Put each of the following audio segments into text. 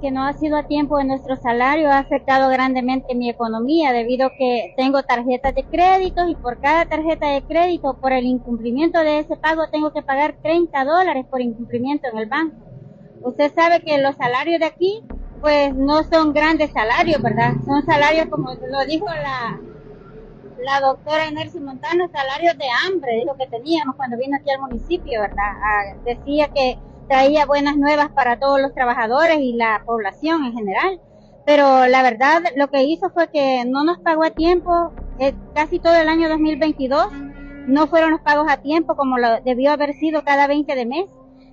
que no ha sido a tiempo de nuestro salario ha afectado grandemente mi economía debido a que tengo tarjetas de crédito y por cada tarjeta de crédito, por el incumplimiento de ese pago, tengo que pagar 30 dólares por incumplimiento en el banco. Usted sabe que los salarios de aquí, pues no son grandes salarios, ¿verdad? Son salarios, como lo dijo la, la doctora Enercy Montano, salarios de hambre, lo que teníamos cuando vino aquí al municipio, ¿verdad? Ah, decía que traía buenas nuevas para todos los trabajadores y la población en general. Pero la verdad, lo que hizo fue que no nos pagó a tiempo, eh, casi todo el año 2022, no fueron los pagos a tiempo como lo debió haber sido cada 20 de mes.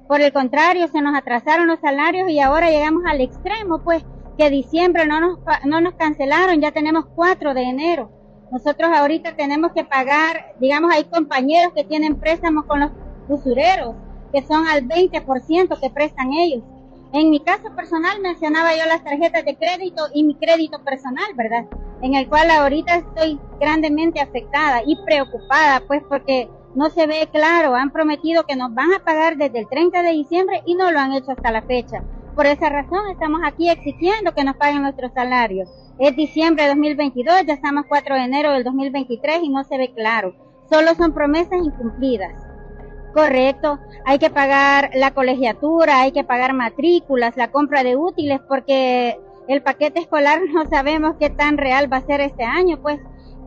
Por el contrario, se nos atrasaron los salarios y ahora llegamos al extremo, pues que diciembre no nos, no nos cancelaron, ya tenemos 4 de enero. Nosotros ahorita tenemos que pagar, digamos, hay compañeros que tienen préstamos con los usureros que son al 20% que prestan ellos. En mi caso personal mencionaba yo las tarjetas de crédito y mi crédito personal, ¿verdad? En el cual ahorita estoy grandemente afectada y preocupada, pues porque no se ve claro. Han prometido que nos van a pagar desde el 30 de diciembre y no lo han hecho hasta la fecha. Por esa razón estamos aquí exigiendo que nos paguen nuestros salarios. Es diciembre de 2022, ya estamos 4 de enero del 2023 y no se ve claro. Solo son promesas incumplidas. Correcto, hay que pagar la colegiatura, hay que pagar matrículas, la compra de útiles, porque el paquete escolar no sabemos qué tan real va a ser este año, pues.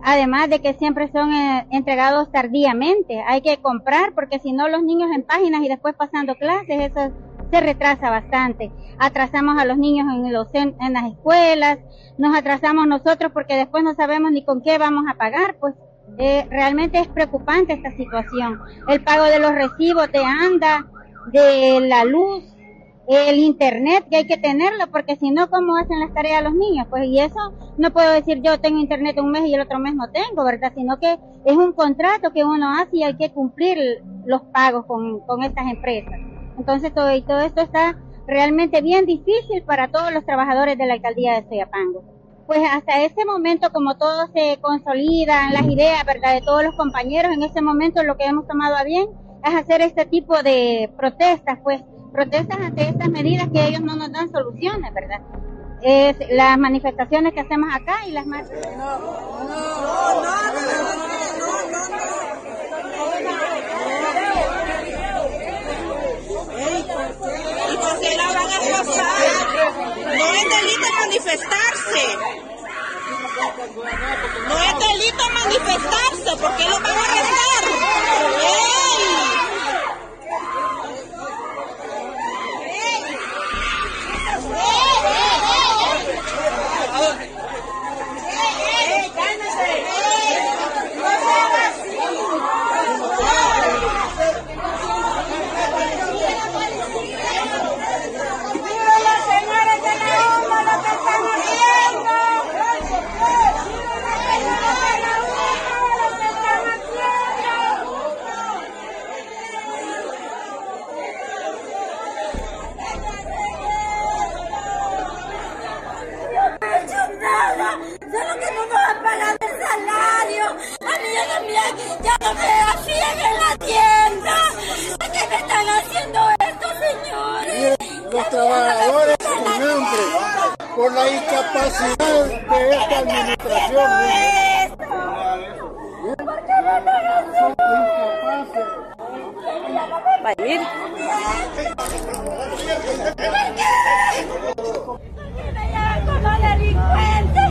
Además de que siempre son eh, entregados tardíamente, hay que comprar porque si no los niños en páginas y después pasando clases, eso se retrasa bastante. Atrasamos a los niños en, en las escuelas, nos atrasamos nosotros porque después no sabemos ni con qué vamos a pagar, pues eh, realmente es preocupante esta situación. El pago de los recibos de ANDA, de la luz, el internet, que hay que tenerlo, porque si no, ¿cómo hacen las tareas los niños? Pues y eso no puedo decir yo tengo internet un mes y el otro mes no tengo, ¿verdad? Sino que es un contrato que uno hace y hay que cumplir los pagos con, con estas empresas. Entonces todo, y todo esto está realmente bien difícil para todos los trabajadores de la alcaldía de Soyapango pues hasta ese momento, como todo se consolida, las ideas, ¿verdad?, de todos los compañeros, en ese momento lo que hemos tomado a bien es hacer este tipo de protestas, pues, protestas ante estas medidas que ellos no nos dan soluciones, ¿verdad? Es las manifestaciones que hacemos acá y las más... ¿Y por qué la van a pasar? No es delito manifestarse. No es delito manifestarse, ¿por qué lo van a arrestar? ¡Ey! también. Ya no me hacían en la tienda. ¿Por qué me están haciendo esto, señores? Los trabajadores hambre por la discapacidad de esta administración. ¿Por qué me están haciendo Va a ir. Me llaman como delincuente.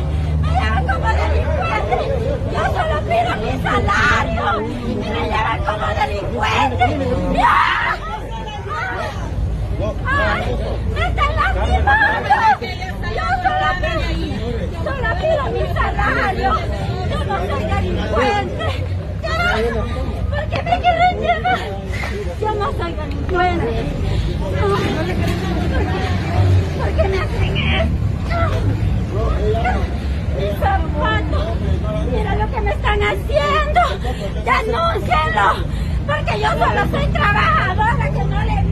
Me llaman como delincuente. Yo solo pido mi salario y me llevan como delincuente. ¡Ay! ¡Me están lastimando! Yo solo pido, solo pido mi salario. Yo no soy delincuente. ¿Por qué me quieren llevar? Yo no soy delincuente. ¿Por qué me hacen esto? mis zapatos. Mira lo que me están haciendo. Denúncienlo. Porque yo solo soy trabajadora que no le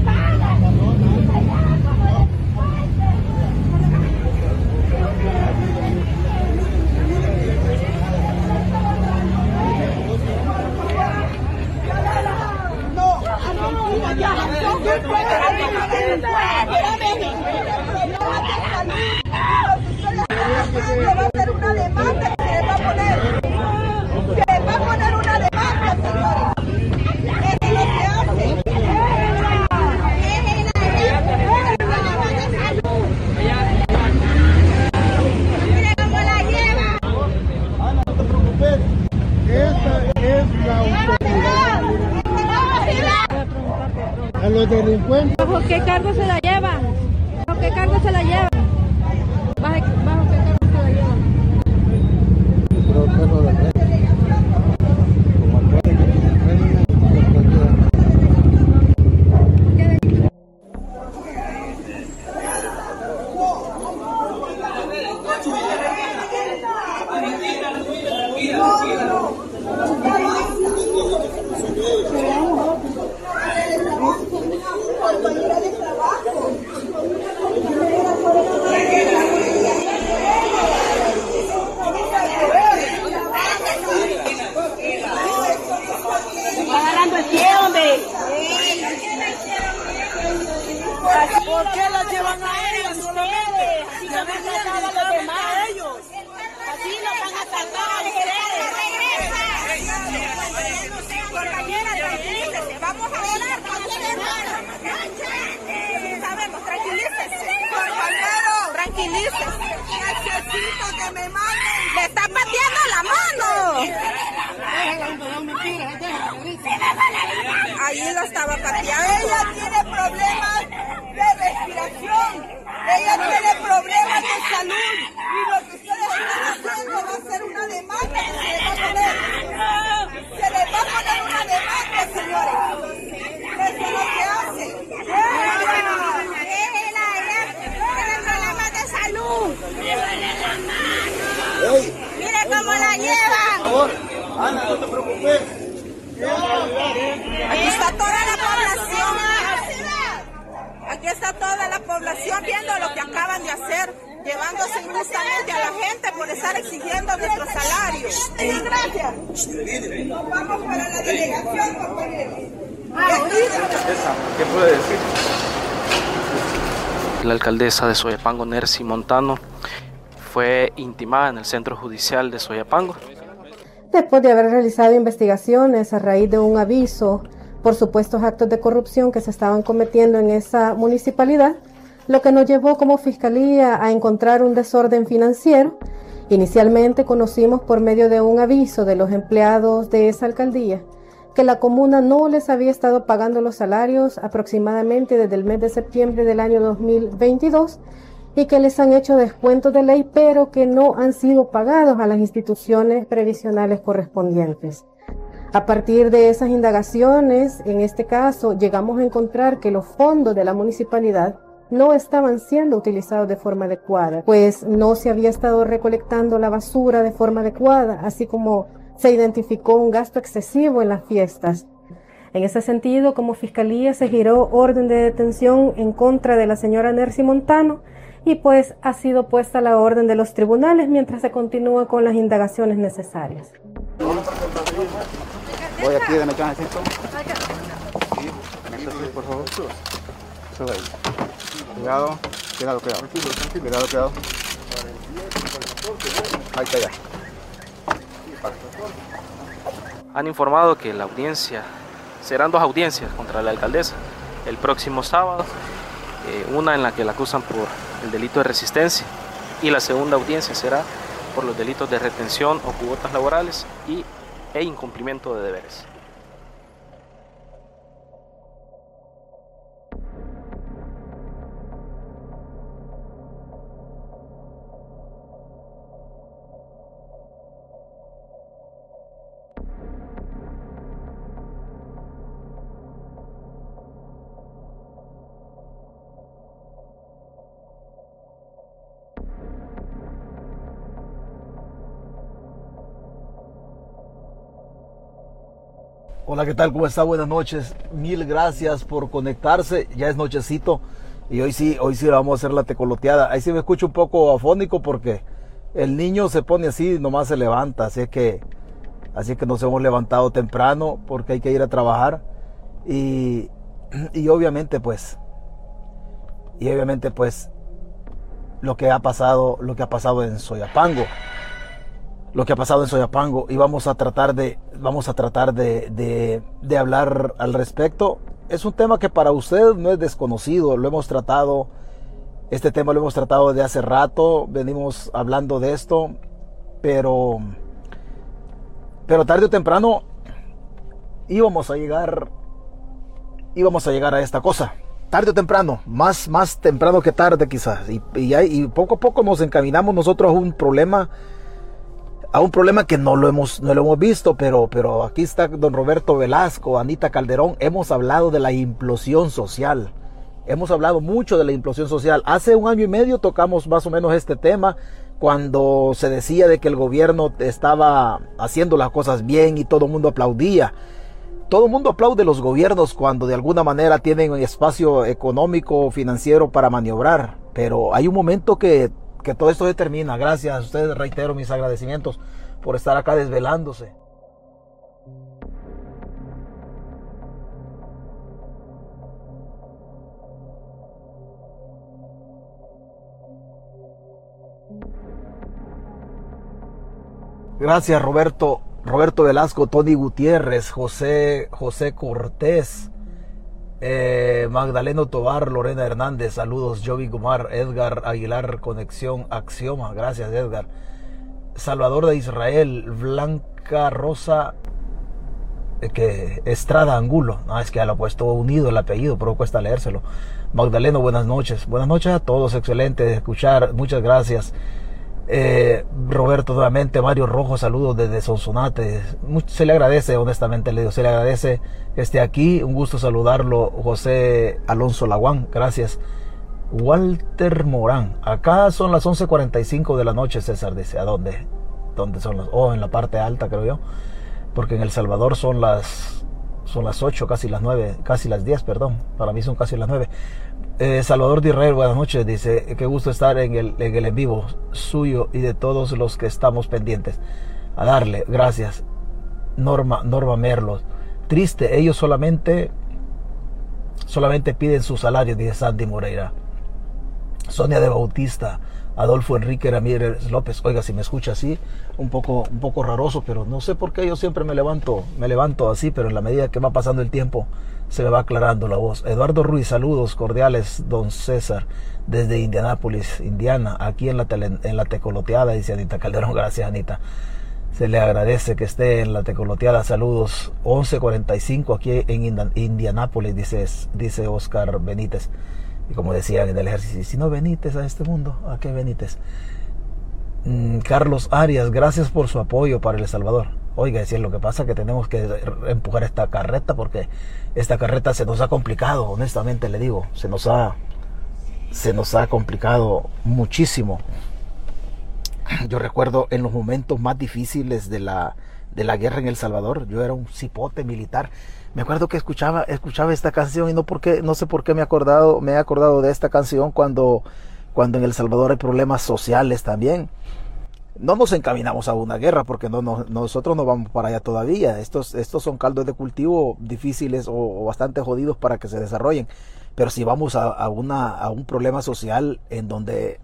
estar exigiendo nuestro salario. Gracias. Nos vamos para la delegación, compañeros. ¿Qué puede decir? La alcaldesa de Soyapango, Nercy Montano, fue intimada en el centro judicial de Soyapango. Después de haber realizado investigaciones a raíz de un aviso por supuestos actos de corrupción que se estaban cometiendo en esa municipalidad, lo que nos llevó como fiscalía a encontrar un desorden financiero. Inicialmente conocimos por medio de un aviso de los empleados de esa alcaldía que la comuna no les había estado pagando los salarios aproximadamente desde el mes de septiembre del año 2022 y que les han hecho descuentos de ley, pero que no han sido pagados a las instituciones previsionales correspondientes. A partir de esas indagaciones, en este caso, llegamos a encontrar que los fondos de la municipalidad no estaban siendo utilizados de forma adecuada, pues no se había estado recolectando la basura de forma adecuada, así como se identificó un gasto excesivo en las fiestas. En ese sentido, como fiscalía se giró orden de detención en contra de la señora Nercy Montano y pues ha sido puesta la orden de los tribunales mientras se continúa con las indagaciones necesarias. Voy aquí por favor. Cuidado, cuidado, cuidado. Cuidado, cuidado. Ahí está ya. Han informado que la audiencia, serán dos audiencias contra la alcaldesa el próximo sábado, eh, una en la que la acusan por el delito de resistencia y la segunda audiencia será por los delitos de retención o cuotas laborales y, e incumplimiento de deberes. Hola, ¿qué tal? ¿Cómo está? Buenas noches. Mil gracias por conectarse. Ya es nochecito y hoy sí, hoy sí vamos a hacer la tecoloteada. Ahí sí me escucho un poco afónico porque el niño se pone así, nomás se levanta, así que así que nos hemos levantado temprano porque hay que ir a trabajar y, y obviamente pues y obviamente pues lo que ha pasado, lo que ha pasado en Soyapango lo que ha pasado en Soyapango y vamos a tratar de vamos a tratar de, de, hablar al respecto. Es un tema que para usted no es desconocido, lo hemos tratado, este tema lo hemos tratado de hace rato, venimos hablando de esto, pero pero tarde o temprano íbamos a llegar íbamos a llegar a esta cosa. Tarde o temprano, más, más temprano que tarde quizás. Y, poco a poco nos encaminamos nosotros a un problema, a un problema que no lo hemos, no lo hemos visto, pero, pero aquí está don Roberto Velasco, Anita Calderón, hemos hablado de la implosión social. Hemos hablado mucho de la implosión social. Hace un año y medio tocamos más o menos este tema cuando se decía de que el gobierno estaba haciendo las cosas bien y todo el mundo aplaudía. Todo el mundo aplaude los gobiernos cuando de alguna manera tienen espacio económico, financiero para maniobrar, pero hay un momento que, que todo esto se termina. Gracias a ustedes, reitero mis agradecimientos por estar acá desvelándose. Gracias Roberto, Roberto Velasco, Tony Gutiérrez, José, José Cortés, eh, Magdaleno Tobar, Lorena Hernández, saludos, Jovi Gumar, Edgar Aguilar, Conexión Axioma, gracias Edgar. Salvador de Israel, Blanca Rosa, eh, que Estrada Angulo, no, es que ya lo ha puesto unido el apellido, pero cuesta leérselo. Magdaleno, buenas noches. Buenas noches a todos, excelente de escuchar, muchas gracias. Eh, Roberto nuevamente, Mario Rojo, saludos desde Sonsonate. Se le agradece, honestamente, le digo, se le agradece que esté aquí. Un gusto saludarlo, José Alonso Laguán, gracias. Walter Morán, acá son las 11:45 de la noche, César dice, ¿a dónde? ¿Dónde son las? Oh, en la parte alta, creo yo. Porque en El Salvador son las son las 8, casi las 9, casi las 10, perdón. Para mí son casi las 9. Eh, Salvador de Israel, buenas noches. Dice, qué gusto estar en el, en el en vivo suyo y de todos los que estamos pendientes. A darle, gracias. Norma, Norma Merlos. Triste, ellos solamente, solamente piden su salario, dice Sandy Moreira. Sonia de Bautista. Adolfo Enrique Ramírez López. Oiga, si me escucha así, un poco, un poco raroso, pero no sé por qué yo siempre me levanto, me levanto así, pero en la medida que va pasando el tiempo se me va aclarando la voz. Eduardo Ruiz, saludos cordiales, don César, desde Indianápolis, Indiana, aquí en la, en la tecoloteada, dice Anita Calderón. Gracias, Anita. Se le agradece que esté en la tecoloteada. Saludos. 11.45 aquí en Indianápolis, dice, dice Oscar Benítez. Y como decían en el ejército, si no Benítez a este mundo, ¿a qué Benítez? Mm, Carlos Arias, gracias por su apoyo para El Salvador. Oiga, decir lo que pasa que tenemos que empujar esta carreta porque esta carreta se nos ha complicado, honestamente le digo, se nos ha se nos ha complicado muchísimo. Yo recuerdo en los momentos más difíciles de la de la guerra en El Salvador, yo era un cipote militar me acuerdo que escuchaba, escuchaba esta canción y no porque, no sé por qué me he acordado, me he acordado de esta canción cuando, cuando en El Salvador hay problemas sociales también. No nos encaminamos a una guerra porque no, nosotros no vamos para allá todavía. Estos, estos son caldos de cultivo difíciles o, bastante jodidos para que se desarrollen. Pero si vamos a, una, a un problema social en donde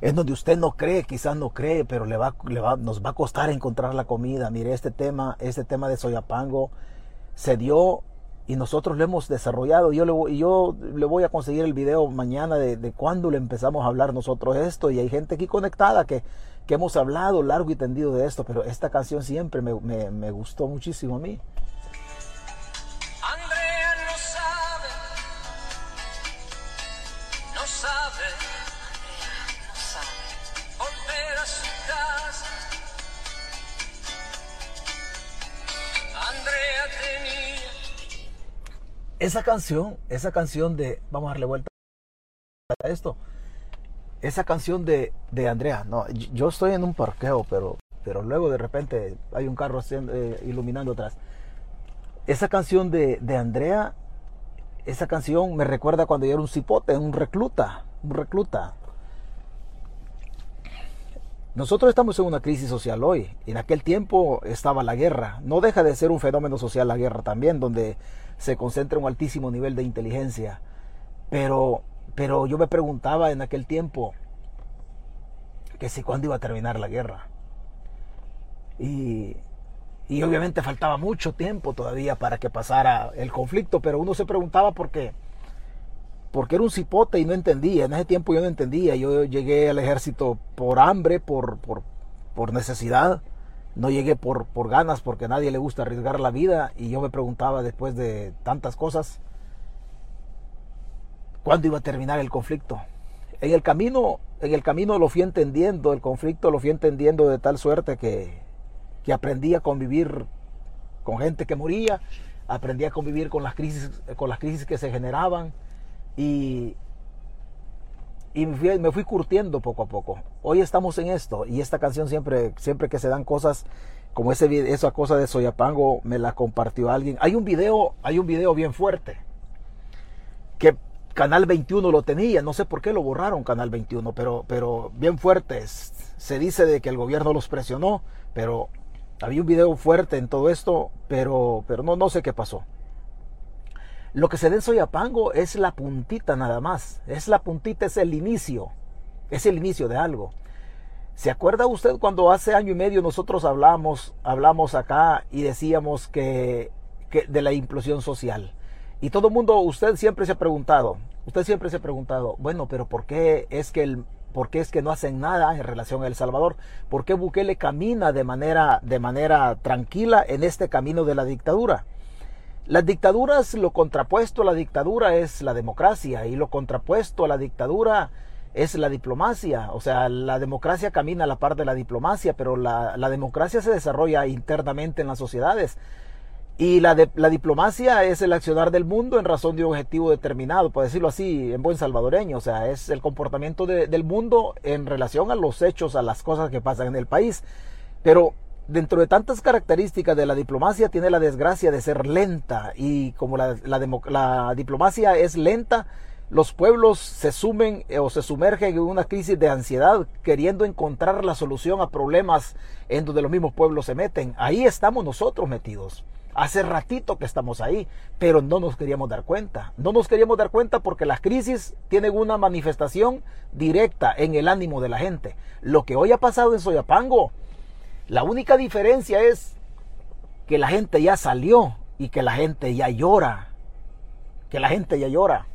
en donde usted no cree, quizás no cree, pero le va, le va, nos va a costar encontrar la comida. Mire, este tema, este tema de Soyapango, se dio y nosotros lo hemos desarrollado. Yo le, yo le voy a conseguir el video mañana de, de cuándo le empezamos a hablar nosotros esto. Y hay gente aquí conectada que, que hemos hablado largo y tendido de esto, pero esta canción siempre me, me, me gustó muchísimo a mí. Esa canción, esa canción de, vamos a darle vuelta a esto, esa canción de, de Andrea, no, yo estoy en un parqueo, pero, pero luego de repente hay un carro eh, iluminando atrás. Esa canción de, de Andrea, esa canción me recuerda cuando yo era un cipote, un recluta, un recluta. Nosotros estamos en una crisis social hoy. En aquel tiempo estaba la guerra. No deja de ser un fenómeno social la guerra también, donde se concentra un altísimo nivel de inteligencia. Pero, pero yo me preguntaba en aquel tiempo que si cuándo iba a terminar la guerra. Y, y obviamente faltaba mucho tiempo todavía para que pasara el conflicto, pero uno se preguntaba por qué. Porque era un cipote y no entendía. En ese tiempo yo no entendía. Yo llegué al ejército por hambre, por, por, por necesidad no llegué por, por ganas porque a nadie le gusta arriesgar la vida y yo me preguntaba después de tantas cosas, ¿cuándo iba a terminar el conflicto? En el camino, en el camino lo fui entendiendo, el conflicto lo fui entendiendo de tal suerte que, que aprendí a convivir con gente que moría, aprendí a convivir con las crisis, con las crisis que se generaban y, y me fui, curtiendo poco a poco. Hoy estamos en esto y esta canción siempre, siempre que se dan cosas como ese, esa cosa de Soyapango me la compartió alguien. Hay un video, hay un video bien fuerte que Canal 21 lo tenía, no sé por qué lo borraron Canal 21, pero, pero bien fuerte. Se dice de que el gobierno los presionó, pero había un video fuerte en todo esto, pero, pero no, no sé qué pasó. Lo que se da en Soyapango es la puntita nada más. Es la puntita, es el inicio. Es el inicio de algo. ¿Se acuerda usted cuando hace año y medio nosotros hablamos, hablamos acá y decíamos que, de la implosión social? Y todo el mundo, usted siempre se ha preguntado, usted siempre se ha preguntado, bueno, pero ¿por qué es que el, por qué es que no hacen nada en relación a El Salvador? ¿Por qué Bukele camina de manera, de manera tranquila en este camino de la dictadura? Las dictaduras, lo contrapuesto a la dictadura es la democracia y lo contrapuesto a la dictadura es la diplomacia. O sea, la democracia camina a la par de la diplomacia, pero la, democracia se desarrolla internamente en las sociedades. Y la, la diplomacia es el accionar del mundo en razón de un objetivo determinado, por decirlo así, en buen salvadoreño. O sea, es el comportamiento del mundo en relación a los hechos, a las cosas que pasan en el país. Pero dentro de tantas características de la diplomacia tiene la desgracia de ser lenta y como la, diplomacia es lenta, los pueblos se sumen eh, o se sumergen en una crisis de ansiedad queriendo encontrar la solución a problemas en donde los mismos pueblos se meten. Ahí estamos nosotros metidos. Hace ratito que estamos ahí, pero no nos queríamos dar cuenta. No nos queríamos dar cuenta porque las crisis tienen una manifestación directa en el ánimo de la gente. Lo que hoy ha pasado en Soyapango, la única diferencia es que la gente ya salió y que la gente ya llora. Que la gente ya llora.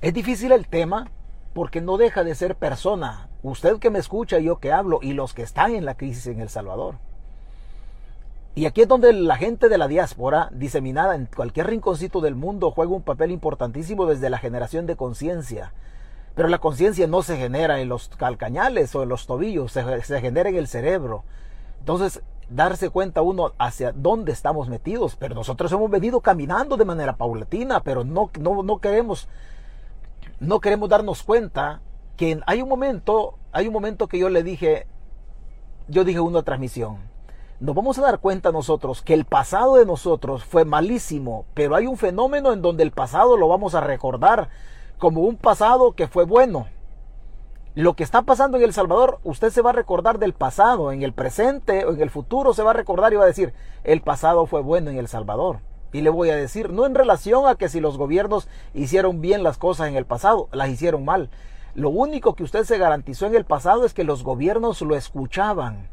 Es difícil el tema porque no deja de ser persona. Usted que me escucha, yo que hablo y los que están en la crisis en El Salvador. Y aquí es donde la gente de la diáspora, diseminada en cualquier rinconcito del mundo, juega un papel importantísimo desde la generación de conciencia pero la conciencia no se genera en los calcañales o en los tobillos, se, genera en el cerebro. Entonces, darse cuenta uno hacia dónde estamos metidos. Pero nosotros hemos venido caminando de manera paulatina, pero no, no, no queremos, no queremos darnos cuenta que hay un momento, hay un momento que yo le dije, yo dije una transmisión. Nos vamos a dar cuenta nosotros que el pasado de nosotros fue malísimo, pero hay un fenómeno en donde el pasado lo vamos a recordar como un pasado que fue bueno. Lo que está pasando en El Salvador, usted se va a recordar del pasado, en el presente o en el futuro se va a recordar y va a decir, el pasado fue bueno en El Salvador. Y le voy a decir, no en relación a que si los gobiernos hicieron bien las cosas en el pasado, las hicieron mal. Lo único que usted se garantizó en el pasado es que los gobiernos lo escuchaban.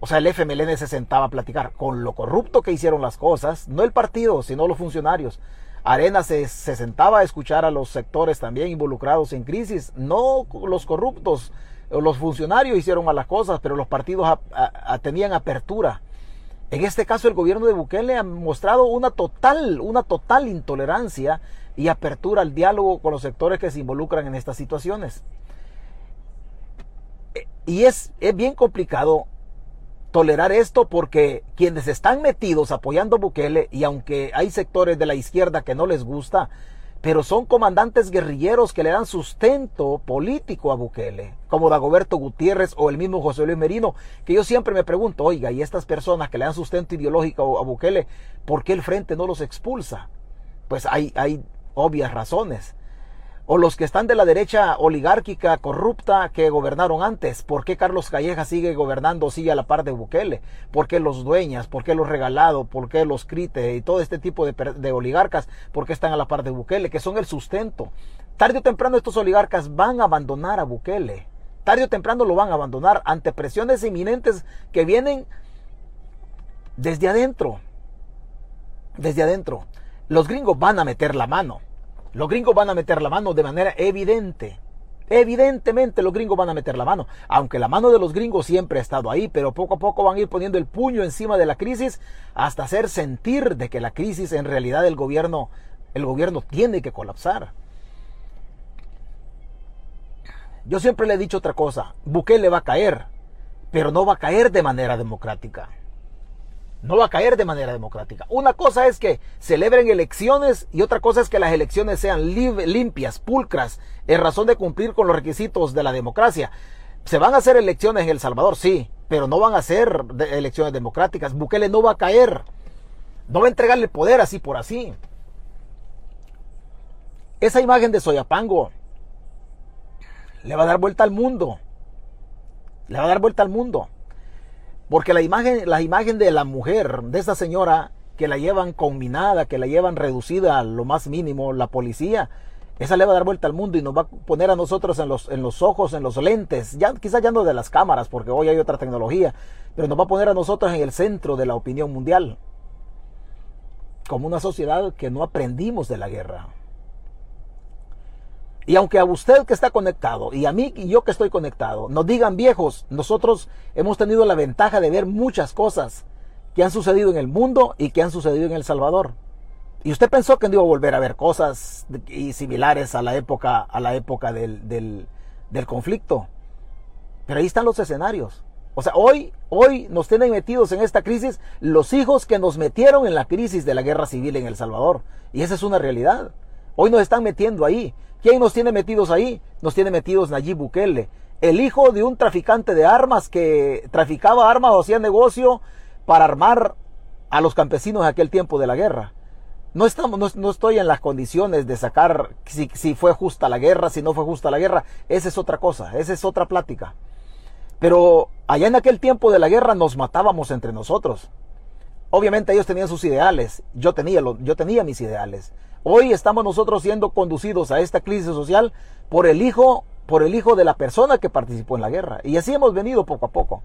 O sea, el FMLN se sentaba a platicar con lo corrupto que hicieron las cosas, no el partido, sino los funcionarios. Arena se, sentaba a escuchar a los sectores también involucrados en crisis, no los corruptos, los funcionarios hicieron malas cosas, pero los partidos tenían apertura. En este caso el gobierno de Bukele ha mostrado una total, una total intolerancia y apertura al diálogo con los sectores que se involucran en estas situaciones. Y es, es bien complicado tolerar esto porque quienes están metidos apoyando a Bukele y aunque hay sectores de la izquierda que no les gusta, pero son comandantes guerrilleros que le dan sustento político a Bukele, como Dagoberto Gutiérrez o el mismo José Luis Merino, que yo siempre me pregunto, oiga, y estas personas que le dan sustento ideológico a Bukele, ¿por qué el frente no los expulsa? Pues hay, hay obvias razones o los que están de la derecha oligárquica corrupta que gobernaron antes. ¿Por qué Carlos Calleja sigue gobernando, sigue a la par de Bukele? ¿Por qué los dueñas? ¿Por qué los regalados? ¿Por qué los crite? Y todo este tipo de, de oligarcas, ¿por qué están a la par de Bukele? Que son el sustento. Tarde o temprano estos oligarcas van a abandonar a Bukele. Tarde o temprano lo van a abandonar ante presiones inminentes que vienen desde adentro. Desde adentro. Los gringos van a meter la mano. Los gringos van a meter la mano de manera evidente. Evidentemente los gringos van a meter la mano, aunque la mano de los gringos siempre ha estado ahí, pero poco a poco van a ir poniendo el puño encima de la crisis hasta hacer sentir de que la crisis en realidad el gobierno, el gobierno tiene que colapsar. Yo siempre le he dicho otra cosa, Bukele va a caer, pero no va a caer de manera democrática. No va a caer de manera democrática. Una cosa es que celebren elecciones y otra cosa es que las elecciones sean limpias, pulcras, en razón de cumplir con los requisitos de la democracia. Se van a hacer elecciones en El Salvador, sí, pero no van a ser elecciones democráticas. Bukele no va a caer. No va a entregarle poder así por así. Esa imagen de Soyapango le va a dar vuelta al mundo. Le va a dar vuelta al mundo. Porque la imagen, la imagen de la mujer, de esa señora que la llevan combinada, que la llevan reducida a lo más mínimo, la policía, esa le va a dar vuelta al mundo y nos va a poner a nosotros en los, en los ojos, en los lentes, ya, quizás ya no de las cámaras, porque hoy hay otra tecnología, pero nos va a poner a nosotros en el centro de la opinión mundial, como una sociedad que no aprendimos de la guerra. Y aunque a usted que está conectado y a mí y yo que estoy conectado nos digan viejos, nosotros hemos tenido la ventaja de ver muchas cosas que han sucedido en el mundo y que han sucedido en El Salvador. Y usted pensó que no iba a volver a ver cosas y similares a la época, a la época del, del, del conflicto. Pero ahí están los escenarios. O sea, hoy, hoy nos tienen metidos en esta crisis los hijos que nos metieron en la crisis de la guerra civil en El Salvador. Y esa es una realidad. Hoy nos están metiendo ahí. ¿Quién nos tiene metidos ahí? Nos tiene metidos Nayib Bukele, el hijo de un traficante de armas que traficaba armas o hacía negocio para armar a los campesinos en aquel tiempo de la guerra. No, estamos, no, estoy en las condiciones de sacar si, fue justa la guerra, si no fue justa la guerra. Esa es otra cosa, esa es otra plática. Pero allá en aquel tiempo de la guerra nos matábamos entre nosotros. Obviamente ellos tenían sus ideales, yo tenía, yo tenía mis ideales. Hoy estamos nosotros siendo conducidos a esta crisis social por el hijo, por el hijo de la persona que participó en la guerra. Y así hemos venido poco a poco.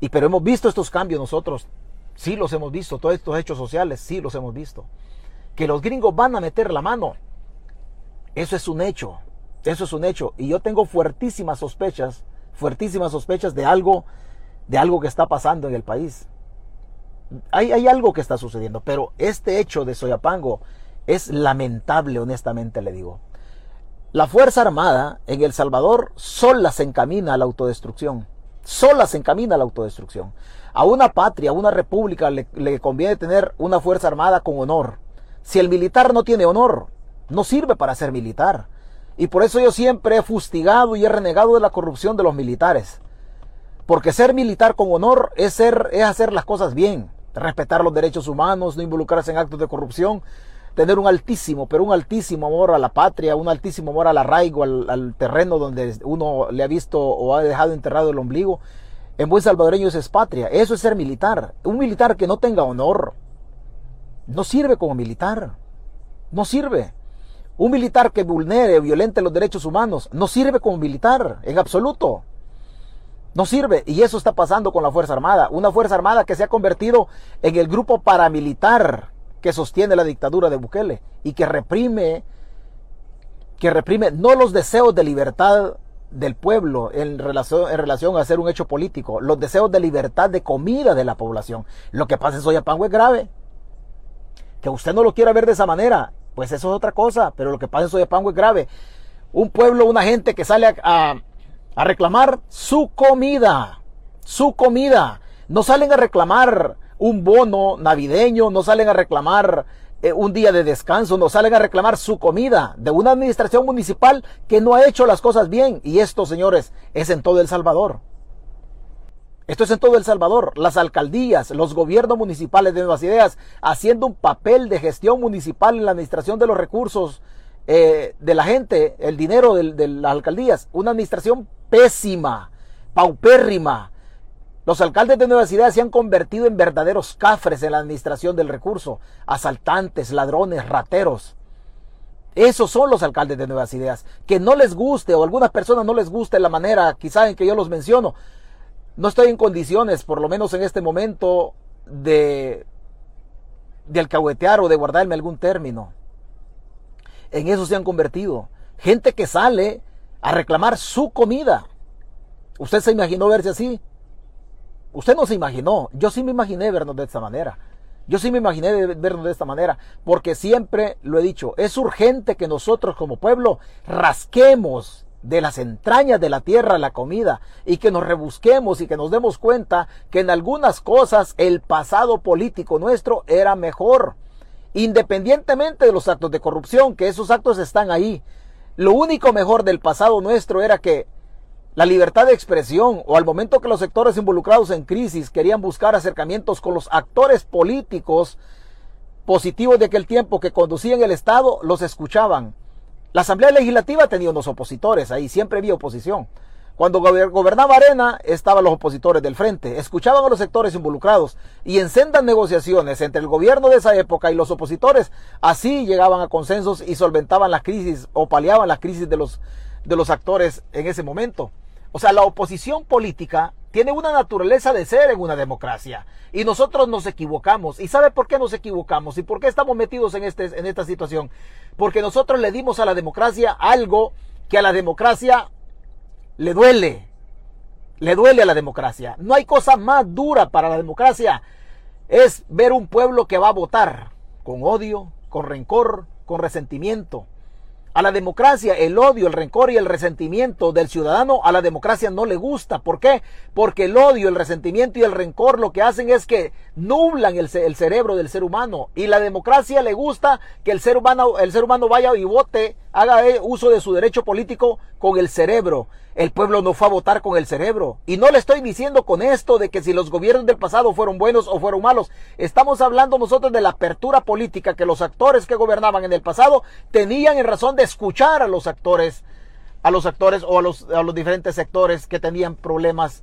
Y pero hemos visto estos cambios nosotros. Sí los hemos visto, todos estos hechos sociales, sí los hemos visto. Que los gringos van a meter la mano. Eso es un hecho. Eso es un hecho. Y yo tengo fuertísimas sospechas, fuertísimas sospechas de algo, de algo que está pasando en el país. Hay, hay algo que está sucediendo, pero este hecho de Soyapango es lamentable, honestamente le digo. La Fuerza Armada en El Salvador sola se encamina a la autodestrucción. Sola se encamina a la autodestrucción. A una patria, a una república le, le conviene tener una Fuerza Armada con honor. Si el militar no tiene honor, no sirve para ser militar. Y por eso yo siempre he fustigado y he renegado de la corrupción de los militares. Porque ser militar con honor es, ser, es hacer las cosas bien, respetar los derechos humanos, no involucrarse en actos de corrupción tener un altísimo, pero un altísimo amor a la patria, un altísimo amor al arraigo, al, terreno donde uno le ha visto o ha dejado enterrado el ombligo. En buen salvadoreño eso es patria, eso es ser militar. Un militar que no tenga honor no sirve como militar, no sirve. Un militar que vulnere o violente los derechos humanos no sirve como militar, en absoluto. No sirve. Y eso está pasando con la Fuerza Armada. Una Fuerza Armada que se ha convertido en el grupo paramilitar que sostiene la dictadura de Bukele y que reprime, que reprime no los deseos de libertad del pueblo en relación, en relación a hacer un hecho político, los deseos de libertad de comida de la población. Lo que pasa en Soyapango es grave. Que usted no lo quiera ver de esa manera, pues eso es otra cosa, pero lo que pasa en Soyapango es grave. Un pueblo, una gente que sale a, a reclamar su comida, su comida. No salen a reclamar un bono navideño, no salen a reclamar eh, un día de descanso, no salen a reclamar su comida de una administración municipal que no ha hecho las cosas bien. Y esto, señores, es en todo El Salvador. Esto es en todo El Salvador. Las alcaldías, los gobiernos municipales de Nuevas Ideas, haciendo un papel de gestión municipal en la administración de los recursos eh, de la gente, el dinero de las alcaldías. Una administración pésima, paupérrima, los alcaldes de Nueva Ideas se han convertido en verdaderos cafres en la administración del recurso, asaltantes, ladrones, rateros. Esos son los alcaldes de Nuevas Ideas. Que no les guste o algunas personas no les guste la manera quizá en que yo los menciono. No estoy en condiciones, por lo menos en este momento, de, de alcahuetear o de guardarme algún término. En eso se han convertido. Gente que sale a reclamar su comida. ¿Usted se imaginó verse así? Usted no se imaginó. Yo sí me imaginé vernos de esta manera. Yo sí me imaginé vernos de esta manera, porque siempre lo he dicho, es urgente que nosotros como pueblo rasquemos de las entrañas de la tierra la comida y que nos rebusquemos y que nos demos cuenta que en algunas cosas el pasado político nuestro era mejor, independientemente de los actos de corrupción, que esos actos están ahí. Lo único mejor del pasado nuestro era que la libertad de expresión o al momento que los sectores involucrados en crisis querían buscar acercamientos con los actores políticos positivos de aquel tiempo que conducían el Estado, los escuchaban. La Asamblea Legislativa tenía unos opositores, ahí siempre había oposición. Cuando gobernaba Arena, estaban los opositores del frente, escuchaban a los sectores involucrados y en sendas negociaciones entre el gobierno de esa época y los opositores, así llegaban a consensos y solventaban la crisis o paliaban la crisis de los, de los actores en ese momento. O sea, la oposición política tiene una naturaleza de ser en una democracia. Y nosotros nos equivocamos. ¿Y sabe por qué nos equivocamos? ¿Y por qué estamos metidos en, este, en esta situación? Porque nosotros le dimos a la democracia algo que a la democracia le duele. Le duele a la democracia. No hay cosa más dura para la democracia. Es ver un pueblo que va a votar con odio, con rencor, con resentimiento. A la democracia el odio, el rencor y el resentimiento del ciudadano a la democracia no le gusta. ¿Por qué? Porque el odio, el resentimiento y el rencor lo que hacen es que nublan el, el cerebro del ser humano. Y la democracia le gusta que el ser humano, el ser humano vaya y vote, haga eh, uso de su derecho político con el cerebro. El pueblo no fue a votar con el cerebro. Y no le estoy diciendo con esto de que si los gobiernos del pasado fueron buenos o fueron malos. Estamos hablando nosotros de la apertura política que los actores que gobernaban en el pasado tenían en razón de escuchar a los actores, a los actores o a los, a los diferentes sectores que tenían problemas.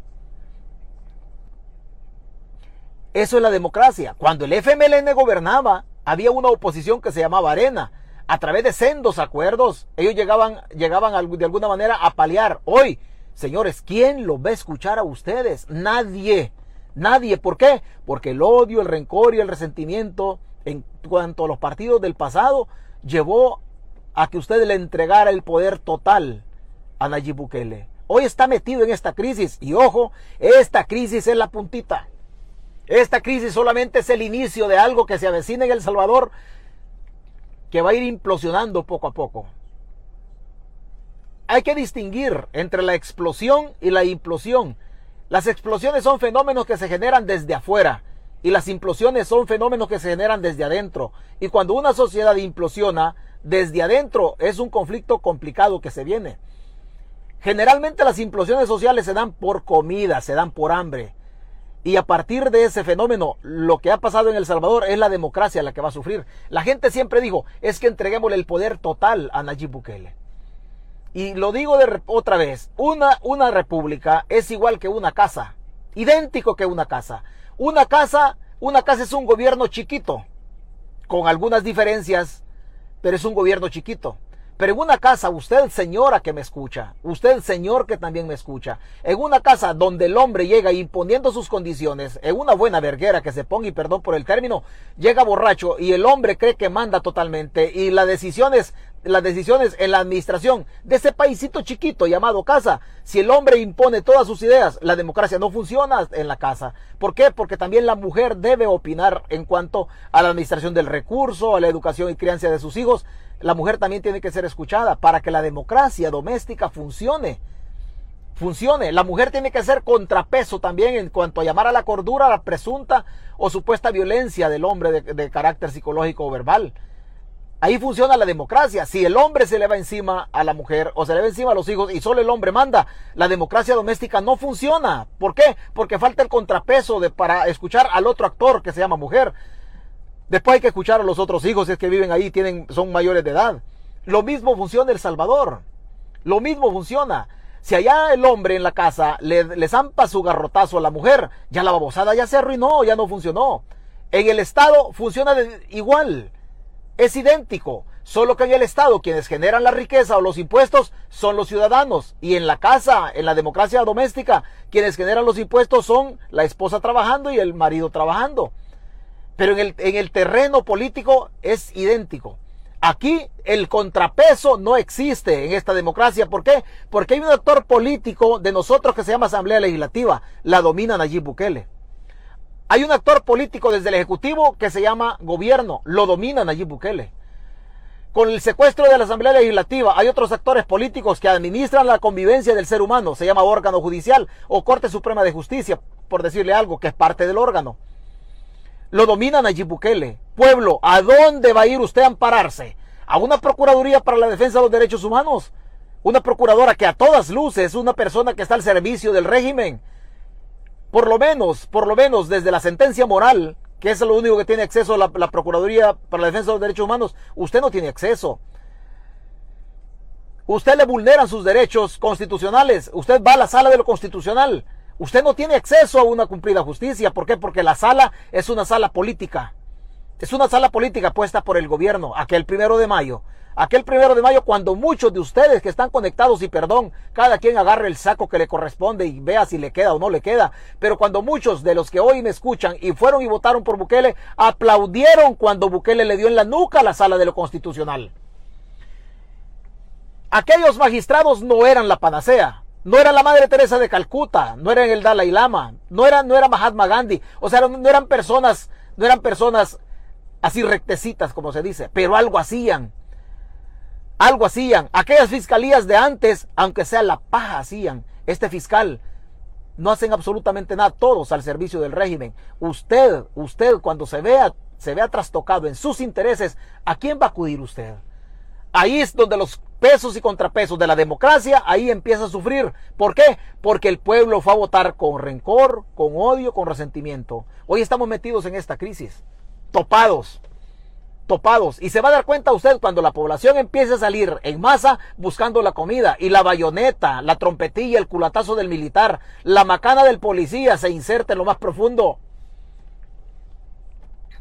Eso es la democracia. Cuando el FMLN gobernaba, había una oposición que se llamaba Arena a través de sendos acuerdos, ellos llegaban, llegaban de alguna manera a paliar. Hoy, señores, ¿quién los va a escuchar a ustedes? Nadie. Nadie. ¿Por qué? Porque el odio, el rencor y el resentimiento en cuanto a los partidos del pasado llevó a que usted le entregara el poder total a Nayib Bukele. Hoy está metido en esta crisis y ojo, esta crisis es la puntita. Esta crisis solamente es el inicio de algo que se avecina en El Salvador que va a ir implosionando poco a poco. Hay que distinguir entre la explosión y la implosión. Las explosiones son fenómenos que se generan desde afuera y las implosiones son fenómenos que se generan desde adentro. Y cuando una sociedad implosiona desde adentro es un conflicto complicado que se viene. Generalmente las implosiones sociales se dan por comida, se dan por hambre. Y a partir de ese fenómeno, lo que ha pasado en El Salvador es la democracia la que va a sufrir. La gente siempre dijo, es que entreguémosle el poder total a Nayib Bukele. Y lo digo de otra vez, una, una república es igual que una casa, idéntico que una casa. Una casa, una casa es un gobierno chiquito, con algunas diferencias, pero es un gobierno chiquito. Pero en una casa, usted señora que me escucha, usted señor que también me escucha, en una casa donde el hombre llega imponiendo sus condiciones, en una buena verguera que se ponga, y perdón por el término, llega borracho y el hombre cree que manda totalmente y las decisiones, las decisiones en la administración de ese paísito chiquito llamado casa, si el hombre impone todas sus ideas, la democracia no funciona en la casa. ¿Por qué? Porque también la mujer debe opinar en cuanto a la administración del recurso, a la educación y crianza de sus hijos la mujer también tiene que ser escuchada para que la democracia doméstica funcione. Funcione. La mujer tiene que ser contrapeso también en cuanto a llamar a la cordura a la presunta o supuesta violencia del hombre de, carácter psicológico o verbal. Ahí funciona la democracia. Si el hombre se le va encima a la mujer o se le va encima a los hijos y solo el hombre manda, la democracia doméstica no funciona. ¿Por qué? Porque falta el contrapeso para escuchar al otro actor que se llama mujer. Después hay que escuchar a los otros hijos, si es que viven ahí, tienen, son mayores de edad. Lo mismo funciona El Salvador. Lo mismo funciona. Si allá el hombre en la casa le, zampa su garrotazo a la mujer, ya la babosada ya se arruinó, ya no funcionó. En el Estado funciona igual. Es idéntico. Solo que en el Estado quienes generan la riqueza o los impuestos son los ciudadanos. Y en la casa, en la democracia doméstica, quienes generan los impuestos son la esposa trabajando y el marido trabajando. Pero en el, en el terreno político es idéntico. Aquí el contrapeso no existe en esta democracia. ¿Por qué? Porque hay un actor político de nosotros que se llama Asamblea Legislativa. La domina Nayib Bukele. Hay un actor político desde el Ejecutivo que se llama Gobierno. Lo domina Nayib Bukele. Con el secuestro de la Asamblea Legislativa hay otros actores políticos que administran la convivencia del ser humano. Se llama órgano judicial o Corte Suprema de Justicia, por decirle algo, que es parte del órgano. Lo domina Nayib Bukele. Pueblo, ¿a dónde va a ir usted a ampararse? ¿A una Procuraduría para la Defensa de los Derechos Humanos? Una procuradora que a todas luces es una persona que está al servicio del régimen por lo menos, por lo menos desde la sentencia moral, que es lo único que tiene acceso a la, Procuraduría para la Defensa de los Derechos Humanos, usted no tiene acceso. Usted le vulneran sus derechos constitucionales. Usted va a la sala de lo constitucional. Usted no tiene acceso a una cumplida justicia. ¿Por qué? Porque la sala es una sala política. Es una sala política puesta por el gobierno, aquel primero de mayo aquel primero de mayo cuando muchos de ustedes que están conectados y perdón, cada quien agarre el saco que le corresponde y vea si le queda o no le queda, pero cuando muchos de los que hoy me escuchan y fueron y votaron por Bukele, aplaudieron cuando Bukele le dio en la nuca a la sala de lo constitucional. Aquellos magistrados no eran la panacea, no era la Madre Teresa de Calcuta, no eran el Dalai Lama, no era, no era Mahatma Gandhi, o sea, no eran personas, no eran personas así rectecitas como se dice, pero algo hacían algo hacían. Aquellas fiscalías de antes, aunque sea la paja hacían. Este fiscal no hacen absolutamente nada, todos al servicio del régimen. Usted, usted cuando se vea, se vea trastocado en sus intereses, ¿a quién va a acudir usted? Ahí es donde los pesos y contrapesos de la democracia, ahí empieza a sufrir. ¿Por qué? Porque el pueblo fue a votar con rencor, con odio, con resentimiento. Hoy estamos metidos en esta crisis, topados topados. Y se va a dar cuenta usted cuando la población empiece a salir en masa buscando la comida y la bayoneta, la trompetilla, el culatazo del militar, la macana del policía se inserta en lo más profundo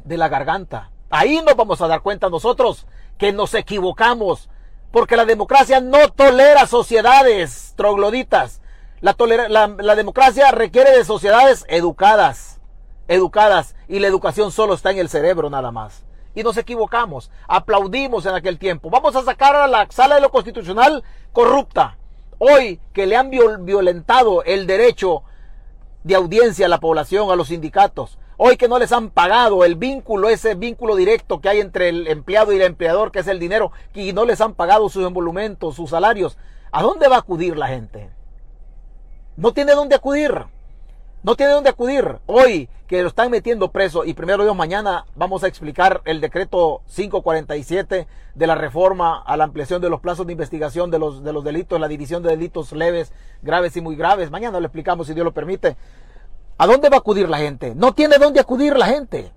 de la garganta. Ahí nos vamos a dar cuenta nosotros que nos equivocamos. Porque la democracia no tolera sociedades trogloditas. La, la, democracia requiere de sociedades educadas. Educadas. Y la educación solo está en el cerebro nada más y nos equivocamos. Aplaudimos en aquel tiempo. Vamos a sacar a la sala de lo constitucional corrupta. Hoy que le han violentado el derecho de audiencia a la población, a los sindicatos. Hoy que no les han pagado el vínculo, ese vínculo directo que hay entre el empleado y el empleador, que es el dinero, y no les han pagado sus emolumentos, sus salarios. ¿A dónde va a acudir la gente? No tiene dónde acudir. No tiene dónde acudir. Hoy que lo están metiendo preso y primero Dios mañana vamos a explicar el decreto 547 de la reforma a la ampliación de los plazos de investigación de los, de los delitos, la división de delitos leves, graves y muy graves. Mañana lo explicamos si Dios lo permite. ¿A dónde va a acudir la gente? No tiene dónde acudir la gente.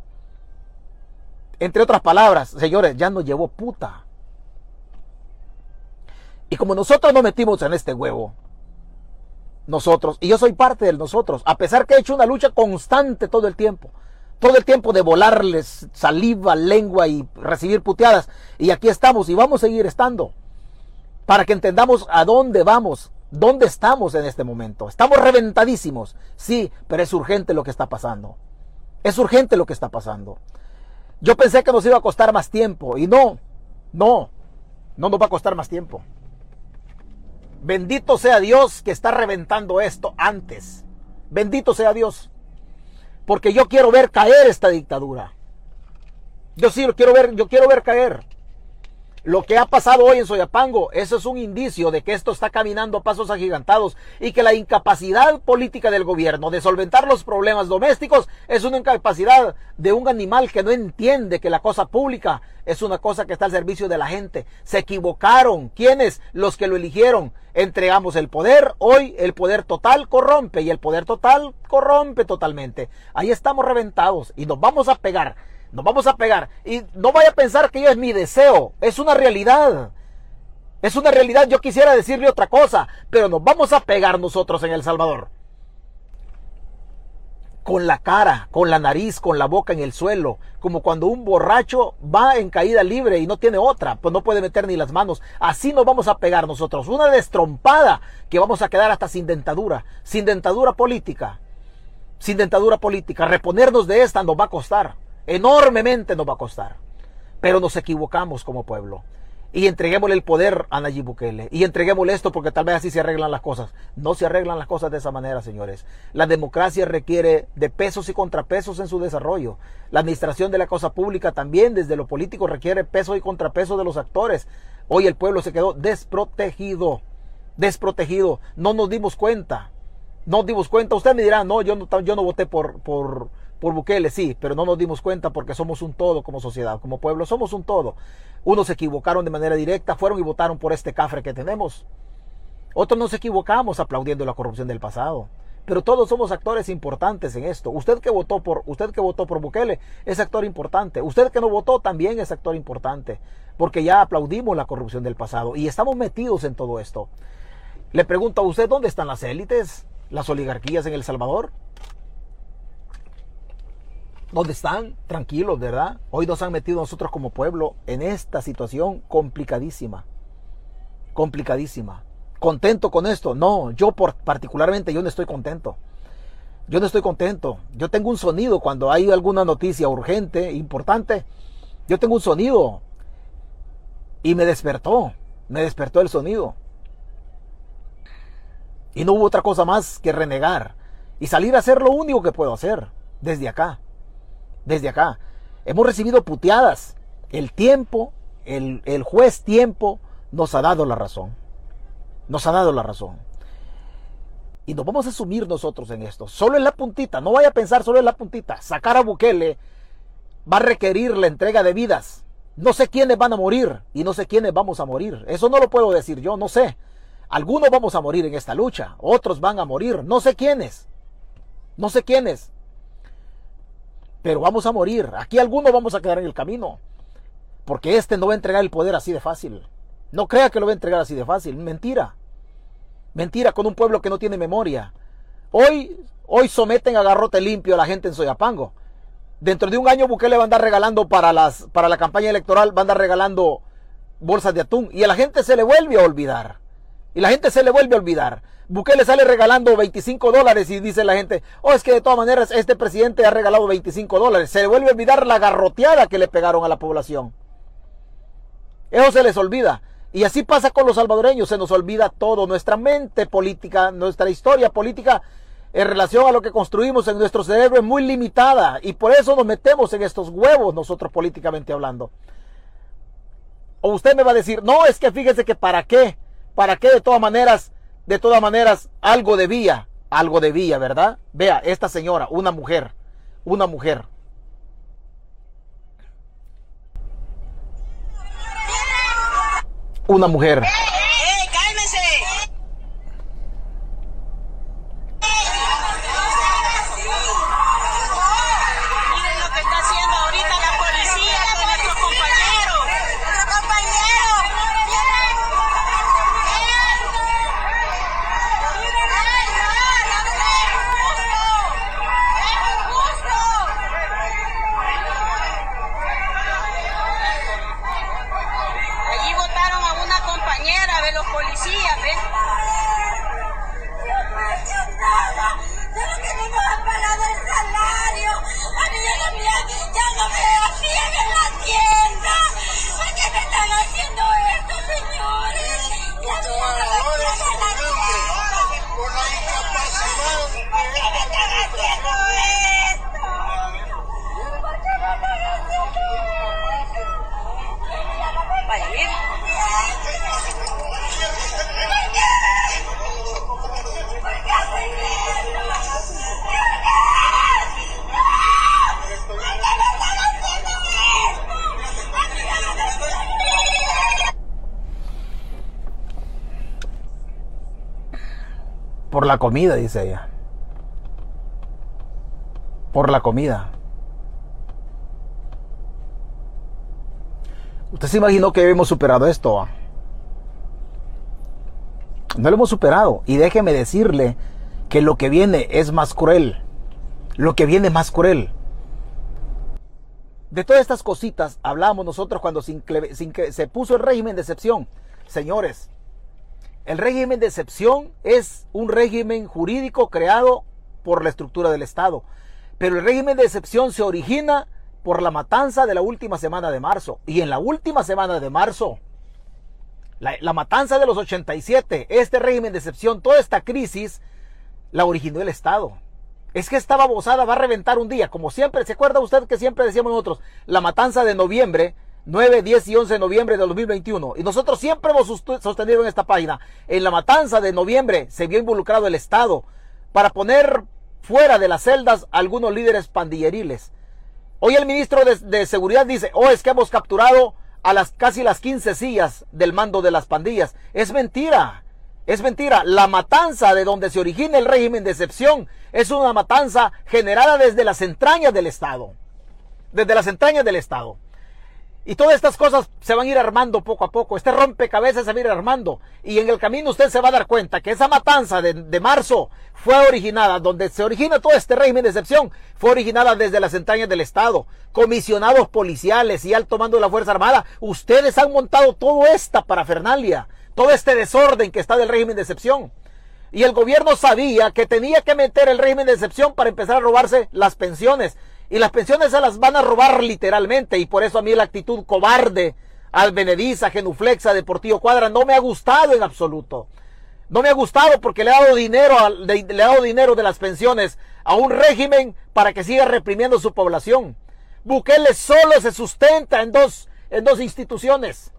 Entre otras palabras, señores, ya nos llevó puta. Y como nosotros nos metimos en este huevo, nosotros, y yo soy parte de nosotros, a pesar que he hecho una lucha constante todo el tiempo, todo el tiempo de volarles saliva, lengua y recibir puteadas, y aquí estamos y vamos a seguir estando, para que entendamos a dónde vamos, dónde estamos en este momento. Estamos reventadísimos, sí, pero es urgente lo que está pasando. Es urgente lo que está pasando. Yo pensé que nos iba a costar más tiempo, y no, no, no nos va a costar más tiempo. Bendito sea Dios que está reventando esto antes. Bendito sea Dios. Porque yo quiero ver caer esta dictadura. Yo sí lo quiero ver, yo quiero ver caer. Lo que ha pasado hoy en Soyapango, eso es un indicio de que esto está caminando a pasos agigantados y que la incapacidad política del gobierno de solventar los problemas domésticos es una incapacidad de un animal que no entiende que la cosa pública es una cosa que está al servicio de la gente. Se equivocaron. ¿Quiénes? Los que lo eligieron. Entregamos el poder. Hoy el poder total corrompe y el poder total corrompe totalmente. Ahí estamos reventados y nos vamos a pegar nos vamos a pegar. Y no vaya a pensar que yo es mi deseo. Es una realidad. Es una realidad. Yo quisiera decirle otra cosa. Pero nos vamos a pegar nosotros en El Salvador. Con la cara, con la nariz, con la boca en el suelo. Como cuando un borracho va en caída libre y no tiene otra. Pues no puede meter ni las manos. Así nos vamos a pegar nosotros. Una destrompada que vamos a quedar hasta sin dentadura. Sin dentadura política. Sin dentadura política. Reponernos de esta nos va a costar enormemente nos va a costar. pero nos equivocamos como pueblo. Y entreguémosle el poder a Nayib Bukele. Y entreguémosle esto porque tal vez así se arreglan las cosas. No se arreglan las cosas de esa manera, señores. La democracia requiere de pesos y contrapesos en su desarrollo. La administración de la cosa pública también desde lo político requiere pesos y contrapesos de los actores. Hoy el pueblo se quedó desprotegido. Desprotegido. No nos dimos cuenta. No nos dimos cuenta. Usted me dirá, no, yo no, yo no voté por, por, por Bukele, sí, pero no nos dimos cuenta porque somos un todo como sociedad, como pueblo, somos un todo. Unos se equivocaron de manera directa, fueron y votaron por este cafre que tenemos. Otros nos equivocamos aplaudiendo la corrupción del pasado. Pero todos somos actores importantes en esto. Usted que votó por, usted que votó por Bukele es actor importante. Usted que no votó también es actor importante. Porque ya aplaudimos la corrupción del pasado y estamos metidos en todo esto. Le pregunto a usted, ¿dónde están las élites? ¿Las oligarquías en El Salvador? ¿Dónde están? Tranquilos, ¿verdad? Hoy nos han metido nosotros como pueblo en esta situación complicadísima. Complicadísima. ¿Contento con esto? No, yo por, particularmente yo no estoy contento. Yo no estoy contento. Yo tengo un sonido cuando hay alguna noticia urgente, importante. Yo tengo un sonido. Y me despertó. Me despertó el sonido. Y no hubo otra cosa más que renegar. Y salir a hacer lo único que puedo hacer desde acá desde acá. Hemos recibido puteadas. El tiempo, el, el juez tiempo nos ha dado la razón. Nos ha dado la razón. Y nos vamos a asumir nosotros en esto. Solo en la puntita, no vaya a pensar solo en la puntita. Sacar a Bukele va a requerir la entrega de vidas. No sé quiénes van a morir y no sé quiénes vamos a morir. Eso no lo puedo decir yo, no sé. Algunos vamos a morir en esta lucha, otros van a morir, no sé quiénes. No sé quiénes pero vamos a morir. Aquí algunos vamos a quedar en el camino. Porque este no va a entregar el poder así de fácil. No crea que lo va a entregar así de fácil. Mentira. Mentira con un pueblo que no tiene memoria. Hoy, hoy someten a garrote limpio a la gente en Soyapango. Dentro de un año Bukele va a andar regalando para, las, para la campaña electoral, va a andar regalando bolsas de atún. Y a la gente se le vuelve a olvidar. Y la gente se le vuelve a olvidar. Bukele sale regalando 25 dólares y dice la gente, oh, es que de todas maneras este presidente ha regalado 25 dólares. Se le vuelve a olvidar la garroteada que le pegaron a la población. Eso se les olvida. Y así pasa con los salvadoreños, se nos olvida todo, nuestra mente política, nuestra historia política en relación a lo que construimos en nuestro cerebro es muy limitada y por eso nos metemos en estos huevos nosotros políticamente hablando. O usted me va a decir, no, es que fíjese que para qué, para qué de todas maneras de todas maneras, algo debía, algo debía, ¿verdad? Vea, esta señora, una mujer, una mujer. Una mujer. La comida, dice ella. Por la comida. ¿Usted se imaginó que hemos superado esto? No lo hemos superado. Y déjeme decirle que lo que viene es más cruel. Lo que viene más cruel. De todas estas cositas hablamos nosotros cuando sin, se puso el régimen de excepción. Señores, el régimen de excepción es un régimen jurídico creado por la estructura del Estado. Pero el régimen de excepción se origina por la matanza de la última semana de marzo. Y en la última semana de marzo, la, matanza de los 87, este régimen de excepción, toda esta crisis, la originó el Estado. Es que esta babosada va a reventar un día, como siempre, ¿se acuerda usted que siempre decíamos nosotros? La matanza de noviembre, 9, 10 y 11 de noviembre de 2021. Y nosotros siempre hemos sostenido en esta página, en la matanza de noviembre se vio involucrado el Estado para poner fuera de las celdas algunos líderes pandilleriles. Hoy el ministro de, de Seguridad dice, oh, es que hemos capturado a las casi las 15 sillas del mando de las pandillas. Es mentira. Es mentira. La matanza de donde se origina el régimen de excepción es una matanza generada desde las entrañas del Estado. Desde las entrañas del Estado. Y todas estas cosas se van a ir armando poco a poco. Este rompecabezas se va a ir armando. Y en el camino usted se va a dar cuenta que esa matanza de, de, marzo fue originada, donde se origina todo este régimen de excepción, fue originada desde las entrañas del Estado. Comisionados policiales y alto mando de la Fuerza Armada, ustedes han montado toda esta parafernalia, todo este desorden que está del régimen de excepción. Y el gobierno sabía que tenía que meter el régimen de excepción para empezar a robarse las pensiones y las pensiones se las van a robar literalmente. Y por eso a mí la actitud cobarde al Benediza, Genuflexa, Deportivo Cuadra no me ha gustado en absoluto. No me ha gustado porque le ha dado dinero, le, le ha dado dinero de las pensiones a un régimen para que siga reprimiendo su población. Bukele solo se sustenta en dos, en dos instituciones.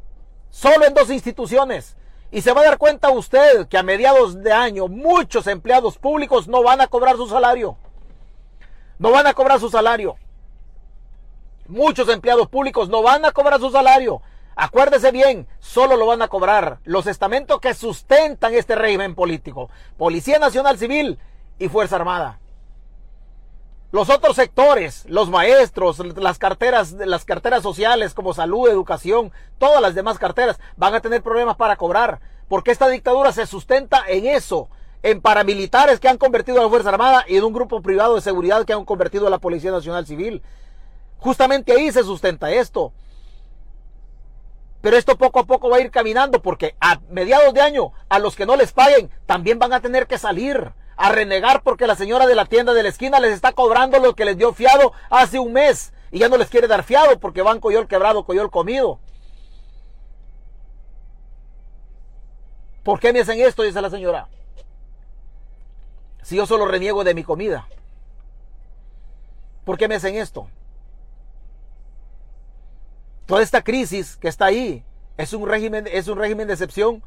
Solo en dos instituciones. Y se va a dar cuenta usted que a mediados de año muchos empleados públicos no van a cobrar su salario no van a cobrar su salario. Muchos empleados públicos no van a cobrar su salario. Acuérdese bien, solo lo van a cobrar los estamentos que sustentan este régimen político. Policía Nacional Civil y Fuerza Armada. Los otros sectores, los maestros, las carteras, las carteras sociales como salud, educación, todas las demás carteras van a tener problemas para cobrar, porque esta dictadura se sustenta en eso, en paramilitares que han convertido a la Fuerza Armada y en un grupo privado de seguridad que han convertido a la Policía Nacional Civil. Justamente ahí se sustenta esto. Pero esto poco a poco va a ir caminando porque a mediados de año a los que no les paguen también van a tener que salir a renegar porque la señora de la tienda de la esquina les está cobrando lo que les dio fiado hace un mes y ya no les quiere dar fiado porque van coyol quebrado, coyol comido. ¿Por qué me hacen esto? Dice la señora si yo solo reniego de mi comida? ¿Por qué me hacen esto? Toda esta crisis que está ahí es un régimen, es un régimen de excepción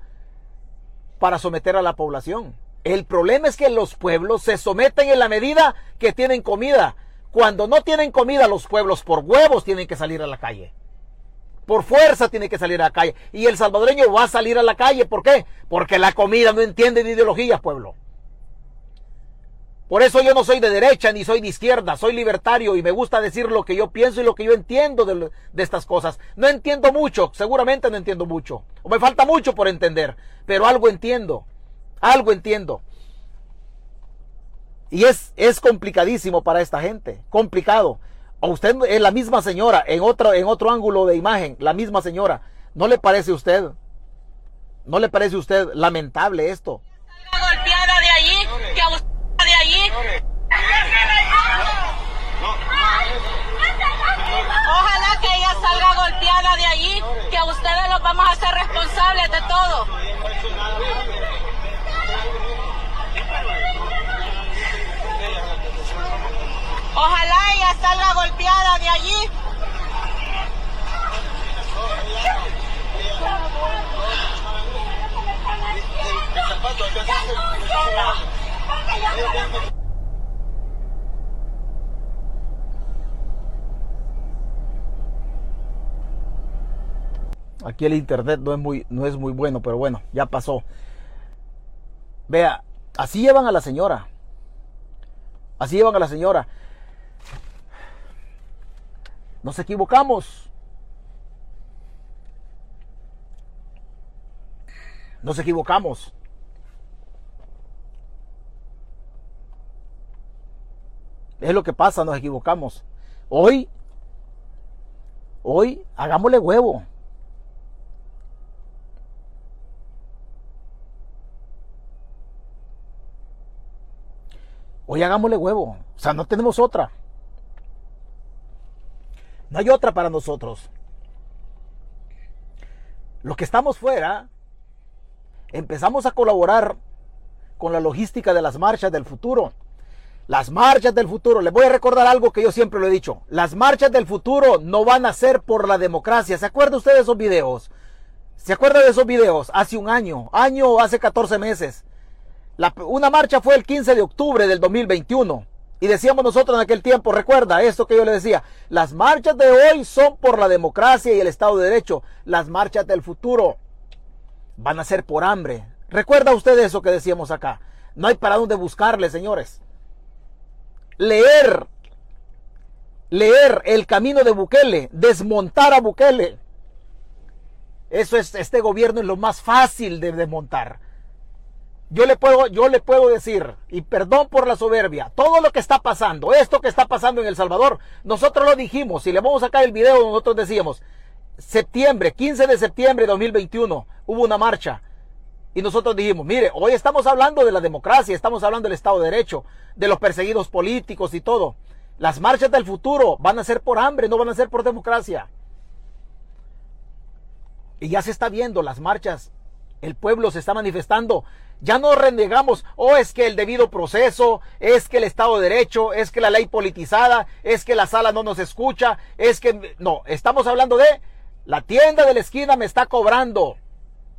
para someter a la población. El problema es que los pueblos se someten en la medida que tienen comida. Cuando no tienen comida, los pueblos por huevos tienen que salir a la calle. Por fuerza tienen que salir a la calle. Y el salvadoreño va a salir a la calle. ¿Por qué? Porque la comida no entiende de ideologías, pueblo. Por eso yo no soy de derecha ni soy de izquierda, soy libertario y me gusta decir lo que yo pienso y lo que yo entiendo de, estas cosas. No entiendo mucho, seguramente no entiendo mucho, o me falta mucho por entender, pero algo entiendo, algo entiendo. Y es, es complicadísimo para esta gente, complicado. O usted es la misma señora, en otro, en otro ángulo de imagen, la misma señora. ¿No le parece a usted? ¿No le parece a usted lamentable esto de allí, que a usted de allí. Ojalá que ella salga golpeada de allí, que a ustedes los vamos a hacer responsables de todo. Ojalá ella salga golpeada de allí. Aquí el internet no es muy, no es muy bueno, pero bueno, ya pasó. Vea, así llevan a la señora. Así llevan a la señora. Nos equivocamos. Nos equivocamos. Es lo que pasa, nos equivocamos. Hoy, hoy, hagámosle huevo. Hoy hagámosle huevo. O sea, no tenemos otra. No hay otra para nosotros. Los que estamos fuera, empezamos a colaborar con la logística de las marchas del futuro. Las marchas del futuro, les voy a recordar algo que yo siempre lo he dicho. Las marchas del futuro no van a ser por la democracia. ¿Se acuerda usted de esos videos? ¿Se acuerda de esos videos? Hace un año, año hace 14 meses. una marcha fue el 15 de octubre del 2021. Y decíamos nosotros en aquel tiempo, recuerda esto que yo le decía, las marchas de hoy son por la democracia y el Estado de Derecho. Las marchas del futuro van a ser por hambre. ¿Recuerda usted eso que decíamos acá? No hay para dónde buscarle, señores. Leer, leer el camino de Bukele, desmontar a Bukele. Eso es, este gobierno es lo más fácil de desmontar. Yo le puedo, yo le puedo decir, y perdón por la soberbia, todo lo que está pasando, esto que está pasando en El Salvador, nosotros lo dijimos, si le vamos a sacar el video, nosotros decíamos, septiembre, 15 de septiembre de 2021, hubo una marcha. Y nosotros dijimos, mire, hoy estamos hablando de la democracia, estamos hablando del Estado de Derecho, de los perseguidos políticos y todo. Las marchas del futuro van a ser por hambre, no van a ser por democracia. Y ya se está viendo las marchas, el pueblo se está manifestando ya no renegamos, oh, es que el debido proceso, es que el Estado de Derecho, es que la ley politizada, es que la sala no nos escucha, es que... No, estamos hablando de la tienda de la esquina me está cobrando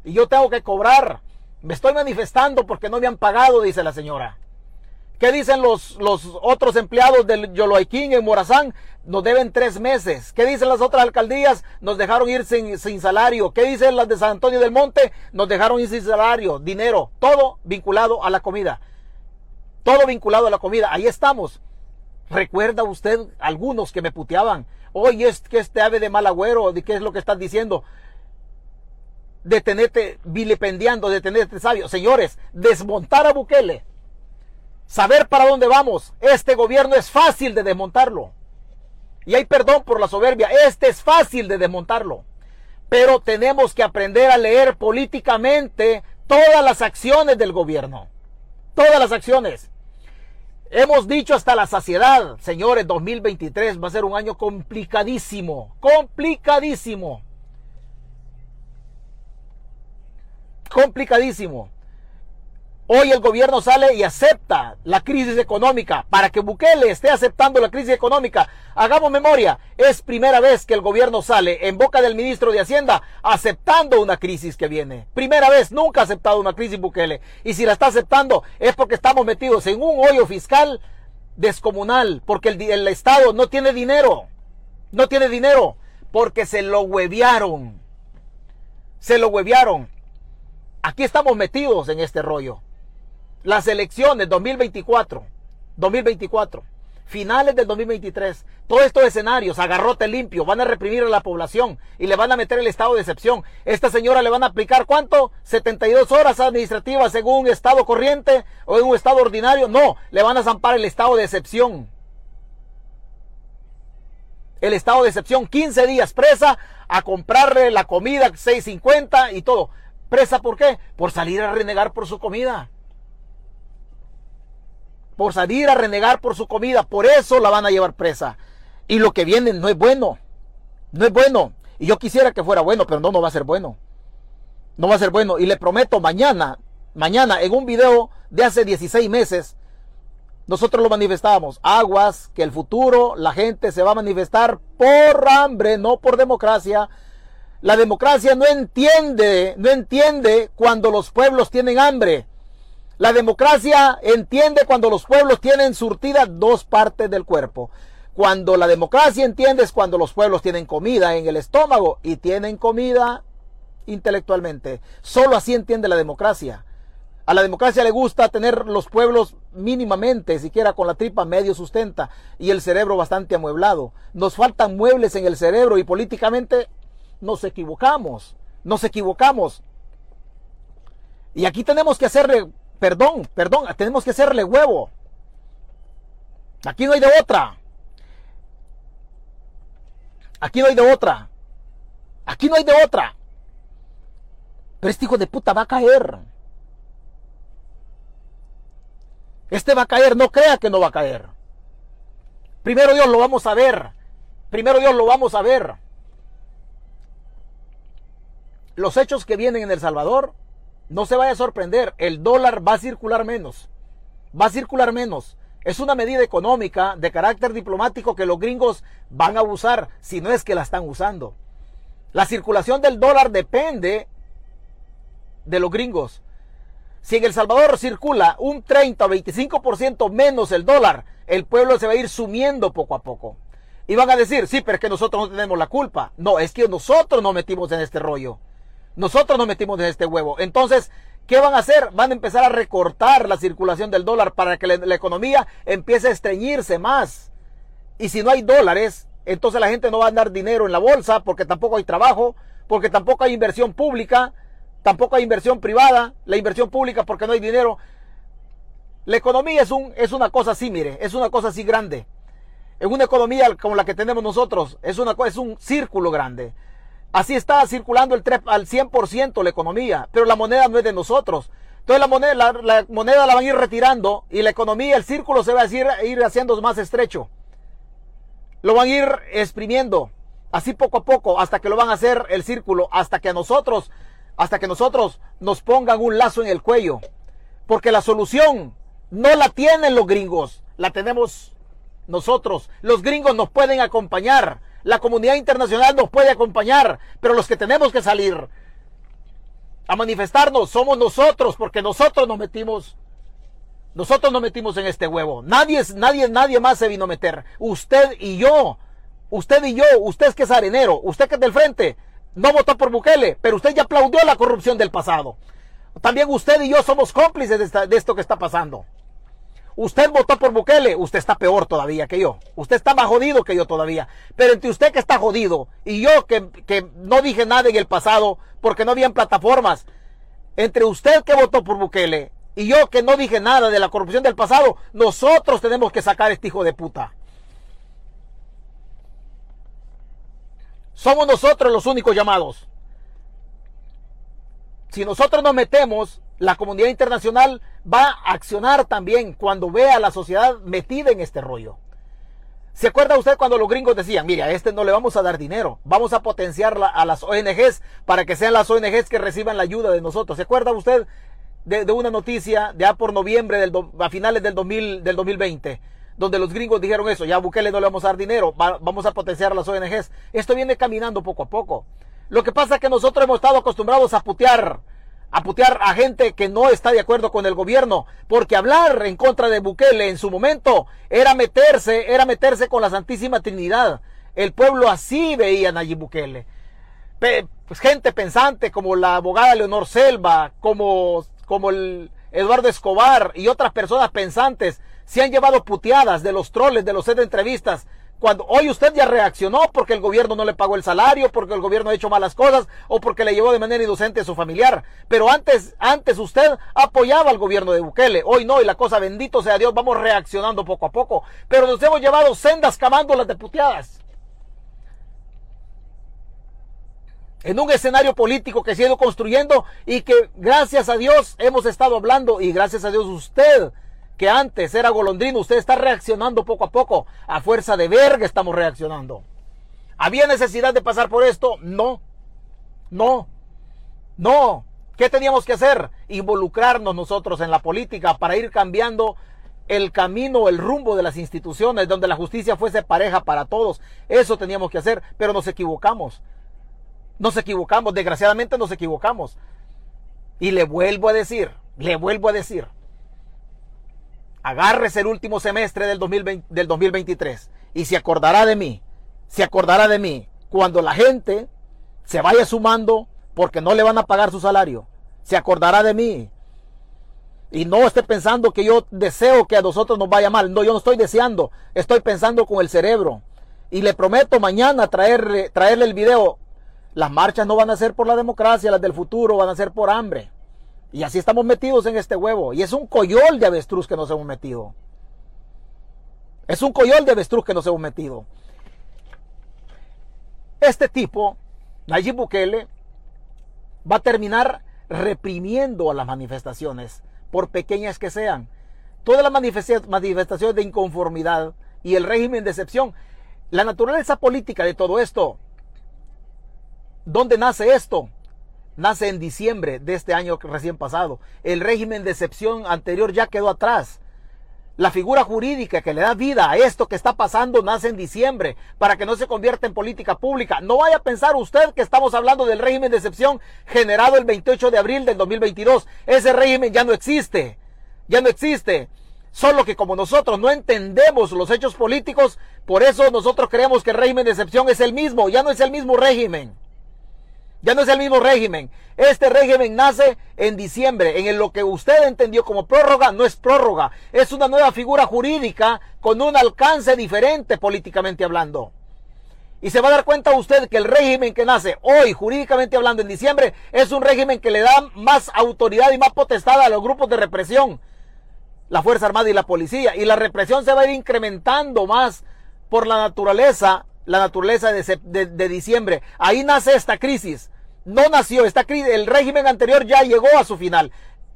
y yo tengo que cobrar. Me estoy manifestando porque no me han pagado, dice la señora. ¿Qué dicen los, los otros empleados del Yoloaiquín en Morazán? Nos deben tres meses. ¿Qué dicen las otras alcaldías? Nos dejaron ir sin, sin, salario. ¿Qué dicen las de San Antonio del Monte? Nos dejaron ir sin salario, dinero, todo vinculado a la comida. Todo vinculado a la comida. Ahí estamos. ¿Recuerda usted algunos que me puteaban? Oye, es que este ave de mal agüero, ¿de qué es lo que están diciendo? Detenete vilipendiando, detenete sabio. Señores, desmontar a Bukele saber para dónde vamos. Este gobierno es fácil de desmontarlo. Y hay perdón por la soberbia. Este es fácil de desmontarlo. Pero tenemos que aprender a leer políticamente todas las acciones del gobierno. Todas las acciones. Hemos dicho hasta la saciedad, señores, 2023 va a ser un año complicadísimo. Complicadísimo. Complicadísimo. Hoy el gobierno sale y acepta la crisis económica. Para que Bukele esté aceptando la crisis económica, hagamos memoria, es primera vez que el gobierno sale en boca del ministro de Hacienda aceptando una crisis que viene. Primera vez, nunca ha aceptado una crisis Bukele. Y si la está aceptando es porque estamos metidos en un hoyo fiscal descomunal, porque el, Estado no tiene dinero. No tiene dinero porque se lo huevearon. Se lo huevearon. Aquí estamos metidos en este rollo. Las elecciones 2024, 2024, finales del 2023, todos estos escenarios, agarrote limpio, van a reprimir a la población y le van a meter el estado de excepción. Esta señora le van a aplicar cuánto? 72 horas administrativas en un estado corriente o en un estado ordinario. No, le van a zampar el estado de excepción. El estado de excepción, 15 días presa a comprarle la comida 6.50 y todo. ¿Presa por qué? Por salir a renegar por su comida por salir a renegar por su comida. Por eso la van a llevar presa. Y lo que viene no es bueno. No es bueno. Y yo quisiera que fuera bueno, pero no, no va a ser bueno. No va a ser bueno. Y le prometo mañana, mañana en un video de hace 16 meses, nosotros lo manifestábamos. Aguas, que el futuro la gente se va a manifestar por hambre, no por democracia. La democracia no entiende, no entiende cuando los pueblos tienen hambre. La democracia entiende cuando los pueblos tienen surtida dos partes del cuerpo. Cuando la democracia entiende es cuando los pueblos tienen comida en el estómago y tienen comida intelectualmente. Solo así entiende la democracia. A la democracia le gusta tener los pueblos mínimamente, siquiera con la tripa medio sustenta y el cerebro bastante amueblado. Nos faltan muebles en el cerebro y políticamente nos equivocamos. Nos equivocamos. Y aquí tenemos que hacerle Perdón, perdón, tenemos que hacerle huevo. Aquí no hay de otra. Aquí no hay de otra. Aquí no hay de otra. Pero este hijo de puta va a caer. Este va a caer, no crea que no va a caer. Primero Dios lo vamos a ver. primero Dios lo vamos a ver. Los hechos que vienen en El Salvador, no se vaya a sorprender, el dólar va a circular menos. Va a circular menos. Es una medida económica de carácter diplomático que los gringos van a usar, si no es que la están usando. La circulación del dólar depende de los gringos. Si en El Salvador circula un 30 o 25% menos el dólar, el pueblo se va a ir sumiendo poco a poco. Y van a decir, sí, pero es que nosotros no tenemos la culpa. No, es que nosotros nos metimos en este rollo. Nosotros nos metimos en este huevo. Entonces, ¿qué van a hacer? Van a empezar a recortar la circulación del dólar para que la, la economía empiece a estreñirse más. Y si no hay dólares, entonces la gente no va a dar dinero en la bolsa porque tampoco hay trabajo, porque tampoco hay inversión pública, tampoco hay inversión privada, la inversión pública porque no hay dinero. La economía es, un, es una cosa así, mire, es una cosa así grande. En una economía como la que tenemos nosotros, es, una, es un círculo grande. Así está circulando el al 100% la economía, pero la moneda no es de nosotros. Entonces la moneda la, la, moneda la van a ir retirando y la economía, el círculo se va a ir, ir haciendo más estrecho. Lo van a ir exprimiendo, así poco a poco, hasta que lo van a hacer el círculo, hasta que a nosotros, hasta que nosotros nos pongan un lazo en el cuello. Porque la solución no la tienen los gringos, la tenemos nosotros. Los gringos nos pueden acompañar, la comunidad internacional nos puede acompañar, pero los que tenemos que salir a manifestarnos somos nosotros, porque nosotros nos metimos, nosotros nos metimos en este huevo. Nadie, nadie, nadie más se vino a meter. Usted y yo, usted y yo, usted que es arenero, usted que es del frente, no votó por Bukele, pero usted ya aplaudió la corrupción del pasado. También usted y yo somos cómplices de, esta, de esto que está pasando. Usted votó por Bukele, usted está peor todavía que yo. Usted está más jodido que yo todavía. Pero entre usted que está jodido y yo que, que no dije nada en el pasado porque no habían plataformas, entre usted que votó por Bukele y yo que no dije nada de la corrupción del pasado, nosotros tenemos que sacar a este hijo de puta. Somos nosotros los únicos llamados. Si nosotros nos metemos, la comunidad internacional va a accionar también cuando vea a la sociedad metida en este rollo. ¿Se acuerda usted cuando los gringos decían, mira, a este no le vamos a dar dinero, vamos a potenciar a las ONGs para que sean las ONGs que reciban la ayuda de nosotros? ¿Se acuerda usted de, una noticia de ya por noviembre, a finales del, 2000, del 2020? donde los gringos dijeron eso, ya a Bukele no le vamos a dar dinero, va, vamos a potenciar a las ONGs. Esto viene caminando poco a poco. Lo que pasa es que nosotros hemos estado acostumbrados a putear, a putear a gente que no está de acuerdo con el gobierno, porque hablar en contra de Bukele en su momento era meterse, era meterse con la Santísima Trinidad. El pueblo así veía a Nayib Bukele. Pues gente pensante como la abogada Leonor Selva, como, como el Eduardo Escobar y otras personas pensantes se han llevado puteadas de los troles, de los set de entrevistas. Cuando hoy usted ya reaccionó porque el gobierno no le pagó el salario, porque el gobierno ha hecho malas cosas o porque le llevó de manera inocente a su familiar. Pero antes, antes usted apoyaba al gobierno de Bukele. Hoy no, y la cosa bendito sea Dios, vamos reaccionando poco a poco. Pero nos hemos llevado sendas camándolas de puteadas. en un escenario político que se ha ido construyendo y que gracias a Dios hemos estado hablando y gracias a Dios usted que antes era golondrino, usted está reaccionando poco a poco. A fuerza de verga estamos reaccionando. ¿Había necesidad de pasar por esto? No. No. No. ¿Qué teníamos que hacer? Involucrarnos nosotros en la política para ir cambiando el camino, el rumbo de las instituciones, donde la justicia fuese pareja para todos. Eso teníamos que hacer, pero nos equivocamos. Nos equivocamos, desgraciadamente nos equivocamos. Y le vuelvo a decir, le vuelvo a decir, agárrese el último semestre del, 2020, del 2023 y se acordará de mí, se acordará de mí cuando la gente se vaya sumando porque no le van a pagar su salario, se acordará de mí. Y no esté pensando que yo deseo que a nosotros nos vaya mal. No, yo no estoy deseando, estoy pensando con el cerebro. Y le prometo mañana traerle, traerle el video. Las marchas no van a ser por la democracia, las del futuro van a ser por hambre. Y así estamos metidos en este huevo. Y es un coyol de avestruz que nos hemos metido. Es un coyol de avestruz que nos hemos metido. Este tipo, Nayib Bukele, va a terminar reprimiendo a las manifestaciones, por pequeñas que sean. Todas las manifestaciones de inconformidad y el régimen de excepción La naturaleza política de todo esto. ¿Dónde nace esto? Nace en diciembre de este año recién pasado. El régimen de excepción anterior ya quedó atrás. La figura jurídica que le da vida a esto que está pasando nace en diciembre para que no se convierta en política pública. No vaya a pensar usted que estamos hablando del régimen de excepción generado el 28 de abril del 2022. Ese régimen ya no existe. Ya no existe. Solo que como nosotros no entendemos los hechos políticos, por eso nosotros creemos que el régimen de excepción es el mismo. Ya no es el mismo régimen. Ya no es el mismo régimen. Este régimen nace en diciembre. En lo que usted entendió como prórroga, no es prórroga. Es una nueva figura jurídica con un alcance diferente políticamente hablando. Y se va a dar cuenta usted que el régimen que nace hoy, jurídicamente hablando, en diciembre, es un régimen que le da más autoridad y más potestad a los grupos de represión, la Fuerza Armada y la Policía. Y la represión se va a ir incrementando más por la naturaleza, la naturaleza de, de diciembre. Ahí nace esta crisis no nació, esta el régimen anterior ya llegó a su final,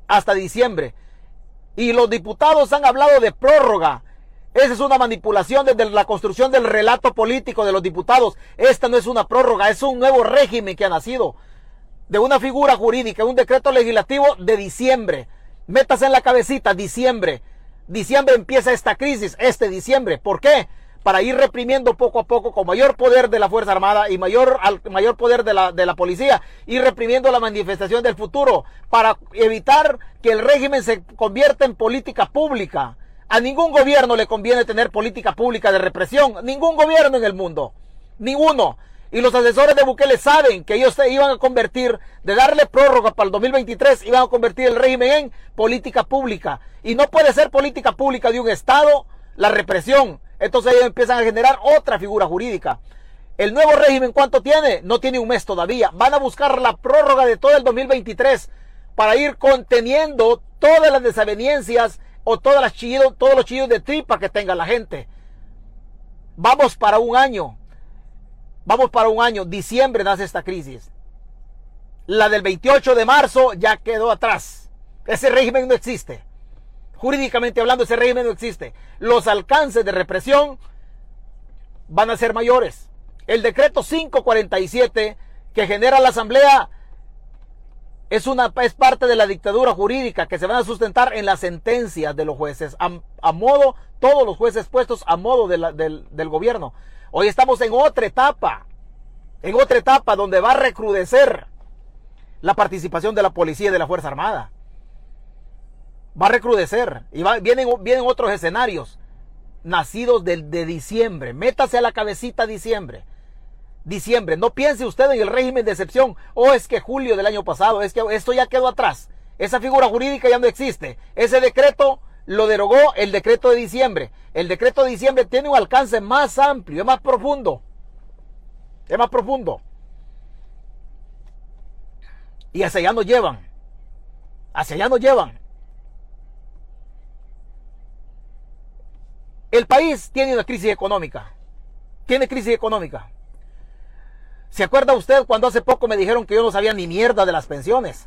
hasta diciembre. Y los diputados han hablado de prórroga. Esa es una manipulación desde la construcción del relato político de los diputados. Esta no es una prórroga, es un nuevo régimen que ha nacido. De una figura jurídica, un decreto legislativo de diciembre. Métase en la cabecita, diciembre. Diciembre empieza esta crisis, este diciembre. ¿Por qué? Para ir reprimiendo poco a poco con mayor poder de la Fuerza Armada y mayor, mayor poder de la, de la policía, ir reprimiendo la manifestación del futuro para evitar que el régimen se convierta en política pública. A ningún gobierno le conviene tener política pública de represión, ningún gobierno en el mundo, ninguno. Y los asesores de Bukele saben que ellos se iban a convertir, de darle prórroga para el 2023, iban a convertir el régimen en política pública. Y no puede ser política pública de un Estado la represión. Entonces ellos empiezan a generar otra figura jurídica. El nuevo régimen, ¿cuánto tiene? No tiene un mes todavía. Van a buscar la prórroga de todo el 2023 para ir conteniendo todas las desavenencias o chillidos, todos los chillos de tripa que tenga la gente. Vamos para un año. Vamos para un año. Diciembre nace esta crisis. La del 28 de marzo ya quedó atrás. Ese régimen no existe. Jurídicamente hablando, ese régimen no existe. Los alcances de represión van a ser mayores. El decreto 547 que genera la Asamblea es, una, es parte de la dictadura jurídica que se van a sustentar en las sentencias de los jueces, a, modo, todos los jueces puestos a modo del, del gobierno. Hoy estamos en otra etapa, en otra etapa donde va a recrudecer la participación de la policía y de la Fuerza Armada va a recrudecer y vienen, vienen otros escenarios nacidos de, de diciembre. Métase a la cabecita diciembre. Diciembre. No piense usted en el régimen de excepción. O oh, es que julio del año pasado, es que esto ya quedó atrás. Esa figura jurídica ya no existe. Ese decreto lo derogó el decreto de diciembre. El decreto de diciembre tiene un alcance más amplio, es más profundo. Es más profundo. Y hacia allá nos llevan. Hacia allá nos llevan. El país tiene una crisis económica. Tiene crisis económica. ¿Se acuerda usted cuando hace poco me dijeron que yo no sabía ni mierda de las pensiones?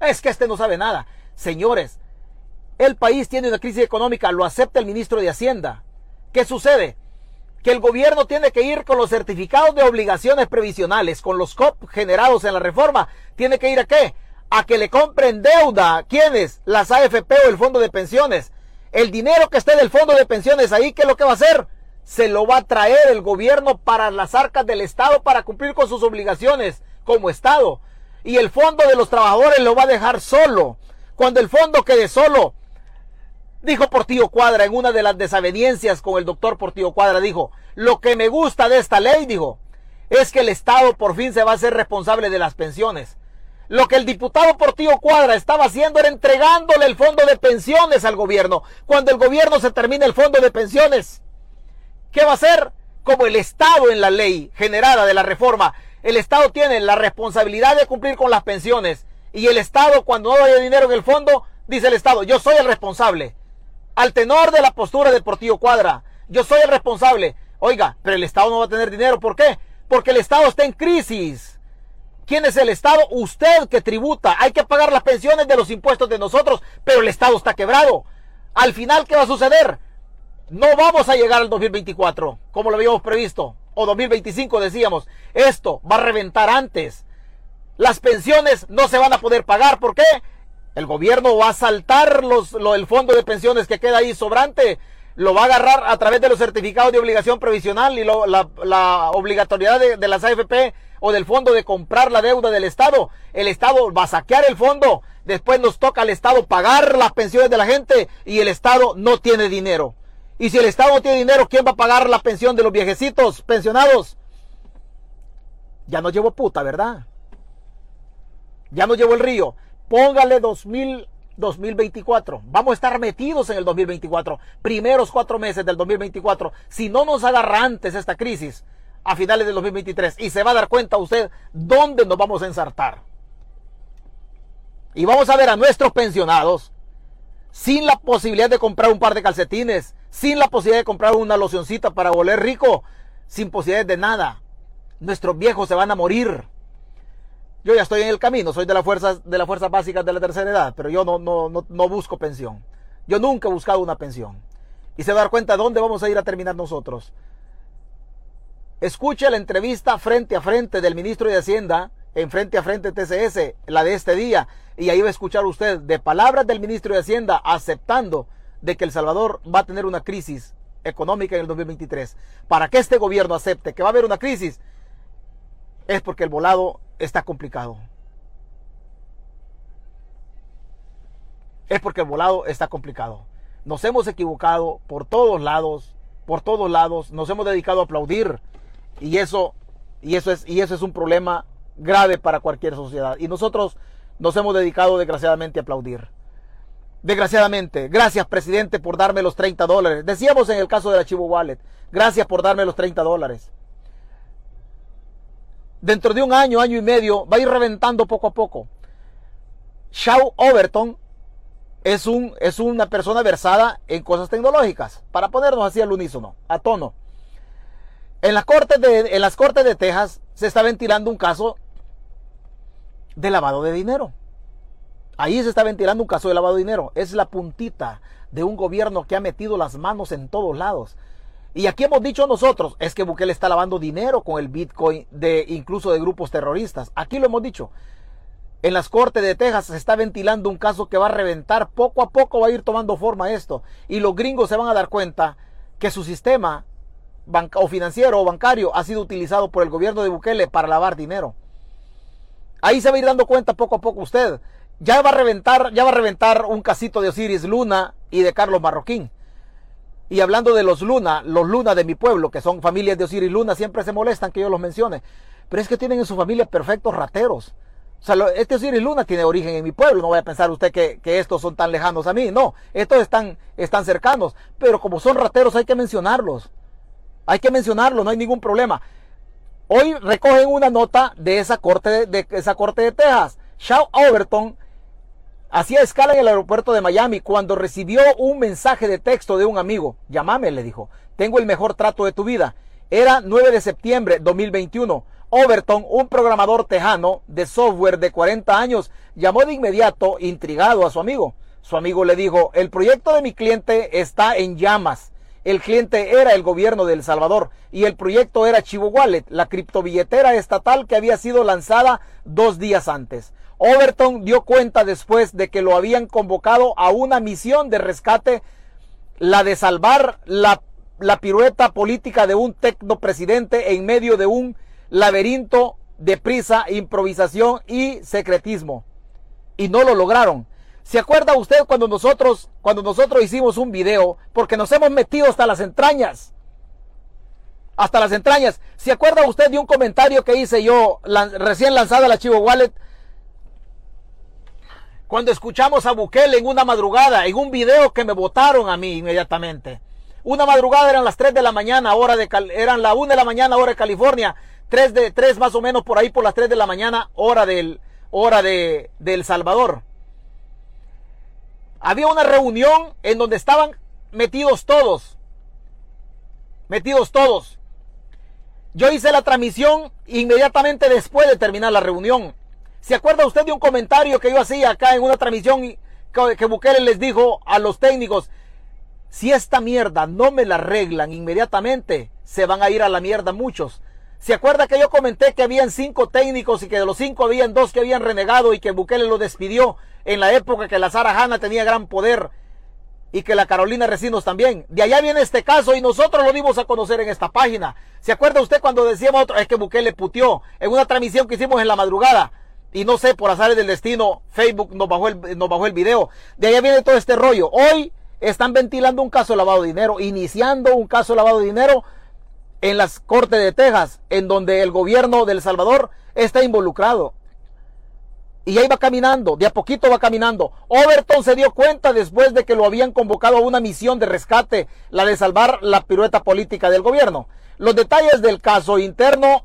Es que este no sabe nada. Señores, el país tiene una crisis económica, lo acepta el ministro de Hacienda. ¿Qué sucede? Que el gobierno tiene que ir con los certificados de obligaciones previsionales, con los COP generados en la reforma. ¿Tiene que ir a qué? A que le compren deuda. ¿Quiénes? Las AFP o el Fondo de Pensiones el dinero que esté del fondo de pensiones ahí, ¿qué es lo que va a hacer? Se lo va a traer el gobierno para las arcas del Estado para cumplir con sus obligaciones como Estado. Y el fondo de los trabajadores lo va a dejar solo. Cuando el fondo quede solo, dijo Portillo Cuadra en una de las desavenencias con el doctor Portillo Cuadra, dijo, lo que me gusta de esta ley, dijo, es que el Estado por fin se va a hacer responsable de las pensiones. Lo que el diputado Portillo Cuadra estaba haciendo era entregándole el fondo de pensiones al gobierno. Cuando el gobierno se termine el fondo de pensiones, ¿qué va a hacer? Como el Estado en la ley generada de la reforma, el Estado tiene la responsabilidad de cumplir con las pensiones. Y el Estado, cuando no haya dinero en el fondo, dice el Estado, yo soy el responsable. Al tenor de la postura de Portillo Cuadra, yo soy el responsable. Oiga, pero el Estado no va a tener dinero. ¿Por qué? Porque el Estado está en crisis. ¿Quién es el Estado? Usted que tributa. Hay que pagar las pensiones de los impuestos de nosotros, pero el Estado está quebrado. Al final, ¿qué va a suceder? No vamos a llegar al 2024 como lo habíamos previsto, o 2025 decíamos. Esto va a reventar antes. Las pensiones no se van a poder pagar. ¿Por qué? El gobierno va a saltar los, el fondo de pensiones que queda ahí sobrante. Lo va a agarrar a través de los certificados de obligación previsional y la, obligatoriedad de, de las AFP o del fondo de comprar la deuda del Estado. El Estado va a saquear el fondo. Después nos toca al Estado pagar las pensiones de la gente y el Estado no tiene dinero. Y si el Estado no tiene dinero, ¿quién va a pagar la pensión de los viejecitos pensionados? Ya no llevo puta, ¿verdad? Ya no llevo el río. Póngale 2000, 2024. Vamos a estar metidos en el 2024. Primeros cuatro meses del 2024. Si no nos agarra antes esta crisis, a finales del 2023. Y se va a dar cuenta usted dónde nos vamos a ensartar. Y vamos a ver a nuestros pensionados sin la posibilidad de comprar un par de calcetines, sin la posibilidad de comprar una locioncita para volver rico, sin posibilidad de nada. Nuestros viejos se van a morir. Yo ya estoy en el camino, soy de las fuerzas, de las fuerzas básicas de la tercera edad, pero yo no, no, no, no busco pensión. Yo nunca he buscado una pensión. Y se va a dar cuenta de dónde vamos a ir a terminar nosotros. Escuche la entrevista frente a frente del ministro de Hacienda, en frente a frente TCS, la de este día, y ahí va a escuchar usted de palabras del ministro de Hacienda aceptando de que El Salvador va a tener una crisis económica en el 2023. Para que este gobierno acepte que va a haber una crisis, es porque el volado está complicado. Es porque el volado está complicado. Nos hemos equivocado por todos lados, por todos lados, nos hemos dedicado a aplaudir y eso y eso es y eso es un problema grave para cualquier sociedad y nosotros nos hemos dedicado desgraciadamente a aplaudir. Desgraciadamente, gracias presidente por darme los 30 dólares. Decíamos en el caso del archivo Wallet, gracias por darme los 30 dólares. Dentro de un año, año y medio, va a ir reventando poco a poco. Shaw Overton es, un, es una persona versada en cosas tecnológicas, para ponernos así al unísono, a tono. En las cortes de, en las cortes de Texas se está ventilando un caso de lavado de dinero. Ahí se está ventilando un caso de lavado de dinero. Es la puntita de un gobierno que ha metido las manos en todos lados. Y aquí hemos dicho nosotros, es que Bukele está lavando dinero con el Bitcoin de incluso de grupos terroristas. Aquí lo hemos dicho. En las cortes de Texas se está ventilando un caso que va a reventar. Poco a poco va a ir tomando forma esto. Y los gringos se van a dar cuenta que su sistema o financiero o bancario ha sido utilizado por el gobierno de Bukele para lavar dinero. Ahí se va a ir dando cuenta poco a poco usted ya va a reventar, ya va a reventar un casito de Osiris Luna y de Carlos Marroquín. Y hablando de los Luna, los Luna de mi pueblo, que son familias de Osiris Luna, siempre se molestan que yo los mencione. Pero es que tienen en su familia perfectos rateros. O sea, este Osiris Luna tiene origen en mi pueblo. No voy a pensar usted que, estos son tan lejanos a mí. No, estos están, están cercanos. Pero como son rateros hay que mencionarlos. Hay que mencionarlos, no hay ningún problema. Hoy recogen una nota de esa corte de, de esa corte de Texas. Shaw Overton Hacía escala en el aeropuerto de Miami cuando recibió un mensaje de texto de un amigo. Llámame, le dijo. Tengo el mejor trato de tu vida. Era 9 de septiembre 2021. Overton, un programador tejano de software de 40 años, llamó de inmediato, intrigado a su amigo. Su amigo le dijo, el proyecto de mi cliente está en llamas. El cliente era el gobierno de El Salvador y el proyecto era Chivo Wallet, la criptobilletera estatal que había sido lanzada dos días antes. Overton dio cuenta después de que lo habían convocado a una misión de rescate, la de salvar la, pirueta política de un tecnopresidente en medio de un laberinto de prisa, improvisación y secretismo. Y no lo lograron. ¿Se acuerda usted cuando nosotros, cuando nosotros hicimos un video? Porque nos hemos metido hasta las entrañas. Hasta las entrañas. ¿Se acuerda usted de un comentario que hice yo recién lanzada la Chivo Wallet? Cuando escuchamos a Bukele en una madrugada, en un video que me votaron a mí inmediatamente. Una madrugada eran las 3 de la mañana, hora de eran la 1 de la mañana, hora de California. 3 de 3 más o menos por ahí por las 3 de la mañana, hora del hora de, de El Salvador. Había una reunión en donde estaban metidos todos. Metidos todos. Yo hice la transmisión inmediatamente después de terminar la reunión. ¿Se acuerda usted de un comentario que yo hacía acá en una transmisión que Bukele les dijo a los técnicos? Si esta mierda no me la arreglan inmediatamente, se van a ir a la mierda muchos. ¿Se acuerda que yo comenté que habían cinco técnicos y que de los cinco habían dos que habían renegado y que Bukele lo despidió en la época que la Sara Hanna tenía gran poder y que la Carolina Recinos también? De allá viene este caso y nosotros lo dimos a conocer en esta página. ¿Se acuerda usted cuando decíamos otro? Es que Bukele putió en una transmisión que hicimos en la madrugada. Y no sé, por azar del destino, Facebook nos bajó, el, nos bajó el video. De allá viene todo este rollo. Hoy están ventilando un caso de lavado de dinero, iniciando un caso de lavado de dinero en las Cortes de Texas, en donde el gobierno de El Salvador está involucrado. Y ahí va caminando, de a poquito va caminando. Overton se dio cuenta después de que lo habían convocado a una misión de rescate, la de salvar la pirueta política del gobierno. Los detalles del caso interno,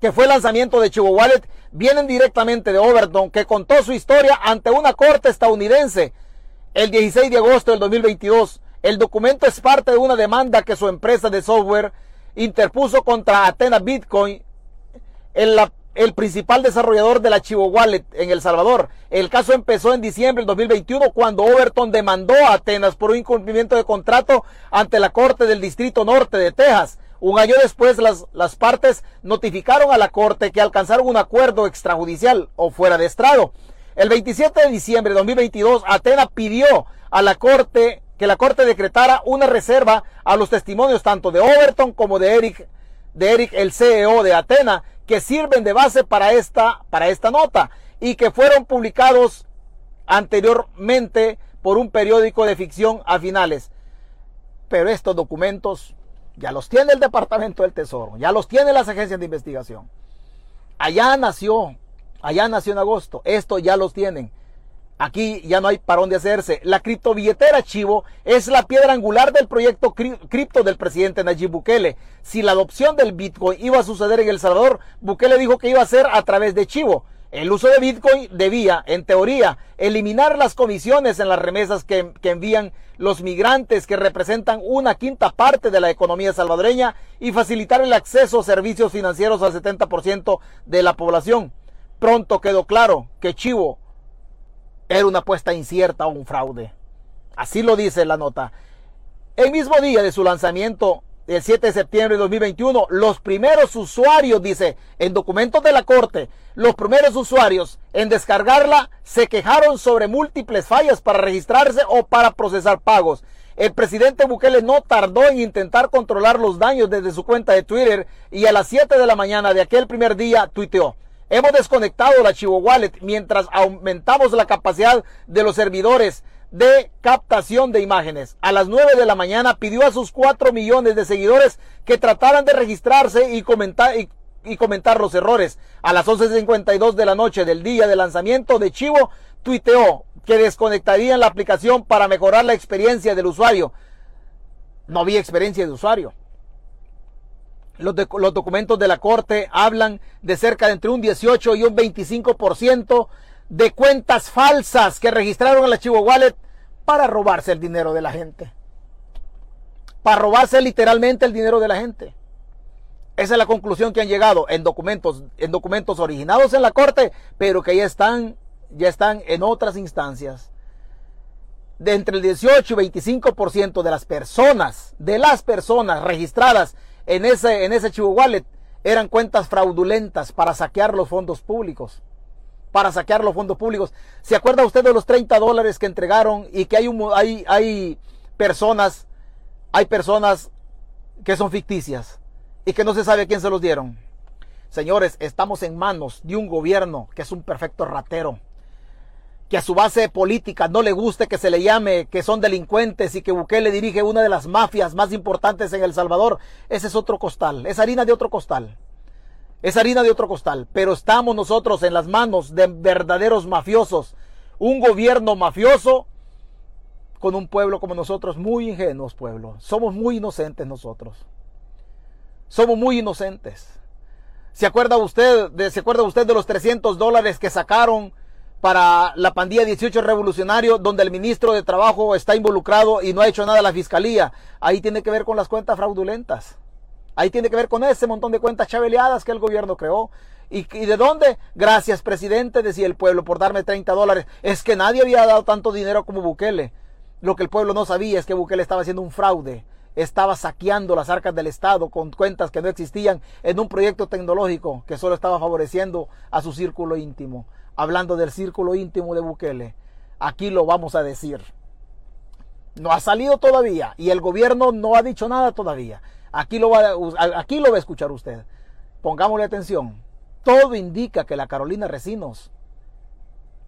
que fue el lanzamiento de Chivo Wallet, vienen directamente de Overton, que contó su historia ante una corte estadounidense el 16 de agosto del 2022. El documento es parte de una demanda que su empresa de software interpuso contra Athena Bitcoin, el, principal desarrollador del archivo Wallet en El Salvador. El caso empezó en diciembre del 2021 cuando Overton demandó a Atenas por un incumplimiento de contrato ante la Corte del Distrito Norte de Texas. Un año después las, las partes notificaron a la Corte que alcanzaron un acuerdo extrajudicial o fuera de estrado. El 27 de diciembre de 2022, Atenas pidió a la Corte que la Corte decretara una reserva a los testimonios tanto de Overton como de Eric, de Eric el CEO de Atena, que sirven de base para esta, para esta nota y que fueron publicados anteriormente por un periódico de ficción a finales. Pero estos documentos ya los tiene el Departamento del Tesoro, ya los tiene las agencias de investigación. Allá nació, allá nació en agosto, esto ya los tienen. Aquí ya no hay para dónde hacerse. La criptobilletera Chivo es la piedra angular del proyecto cripto del presidente Nayib Bukele. Si la adopción del Bitcoin iba a suceder en El Salvador, Bukele dijo que iba a ser a través de Chivo. El uso de Bitcoin debía, en teoría, eliminar las comisiones en las remesas que, que, envían los migrantes que representan una quinta parte de la economía salvadoreña y facilitar el acceso a servicios financieros al 70% de la población. Pronto quedó claro que Chivo era una apuesta incierta o un fraude. Así lo dice la nota. El mismo día de su lanzamiento, el 7 de septiembre de 2021, los primeros usuarios, dice, en documentos de la Corte, los primeros usuarios en descargarla se quejaron sobre múltiples fallas para registrarse o para procesar pagos. El presidente Bukele no tardó en intentar controlar los daños desde su cuenta de Twitter y a las 7 de la mañana de aquel primer día tuiteó. Hemos desconectado la Chivo Wallet mientras aumentamos la capacidad de los servidores de captación de imágenes. A las 9 de la mañana pidió a sus 4 millones de seguidores que trataran de registrarse y comentar, y, comentar los errores. A las 11.52 de la noche del día de lanzamiento de Chivo, tuiteó que desconectarían la aplicación para mejorar la experiencia del usuario. No había experiencia de usuario. Los, documentos de la Corte hablan de cerca de entre un 18 y un 25% de cuentas falsas que registraron el archivo Wallet para robarse el dinero de la gente. Para robarse literalmente el dinero de la gente. Esa es la conclusión que han llegado en documentos, en documentos originados en la Corte, pero que ya están, ya están en otras instancias. De entre el 18 y 25% de las personas, de las personas registradas en ese, en ese Chivo Wallet eran cuentas fraudulentas para saquear los fondos públicos. Para saquear los fondos públicos. ¿Se acuerda usted de los 30 dólares que entregaron y que hay, un, hay, hay personas, hay personas que son ficticias y que no se sabe quién se los dieron? Señores, estamos en manos de un gobierno que es un perfecto ratero que a su base política no le guste que se le llame que son delincuentes y que Bukele dirige una de las mafias más importantes en El Salvador, ese es otro costal, es harina de otro costal. Es harina de otro costal, pero estamos nosotros en las manos de verdaderos mafiosos, un gobierno mafioso con un pueblo como nosotros, muy ingenuos pueblo. Somos muy inocentes nosotros. Somos muy inocentes. ¿Se acuerda usted de, ¿se acuerda usted de los 300 dólares que sacaron para la pandilla 18 revolucionario, donde el ministro de Trabajo está involucrado y no ha hecho nada la fiscalía. Ahí tiene que ver con las cuentas fraudulentas. Ahí tiene que ver con ese montón de cuentas chaveleadas que el gobierno creó. ¿Y, ¿Y, de dónde? Gracias, presidente, decía el pueblo, por darme 30 dólares. Es que nadie había dado tanto dinero como Bukele. Lo que el pueblo no sabía es que Bukele estaba haciendo un fraude, estaba saqueando las arcas del Estado con cuentas que no existían en un proyecto tecnológico que solo estaba favoreciendo a su círculo íntimo. Hablando del círculo íntimo de Bukele, aquí lo vamos a decir. No ha salido todavía y el gobierno no ha dicho nada todavía. Aquí lo va, aquí lo va a escuchar usted. Pongámosle atención. Todo indica que la Carolina Recinos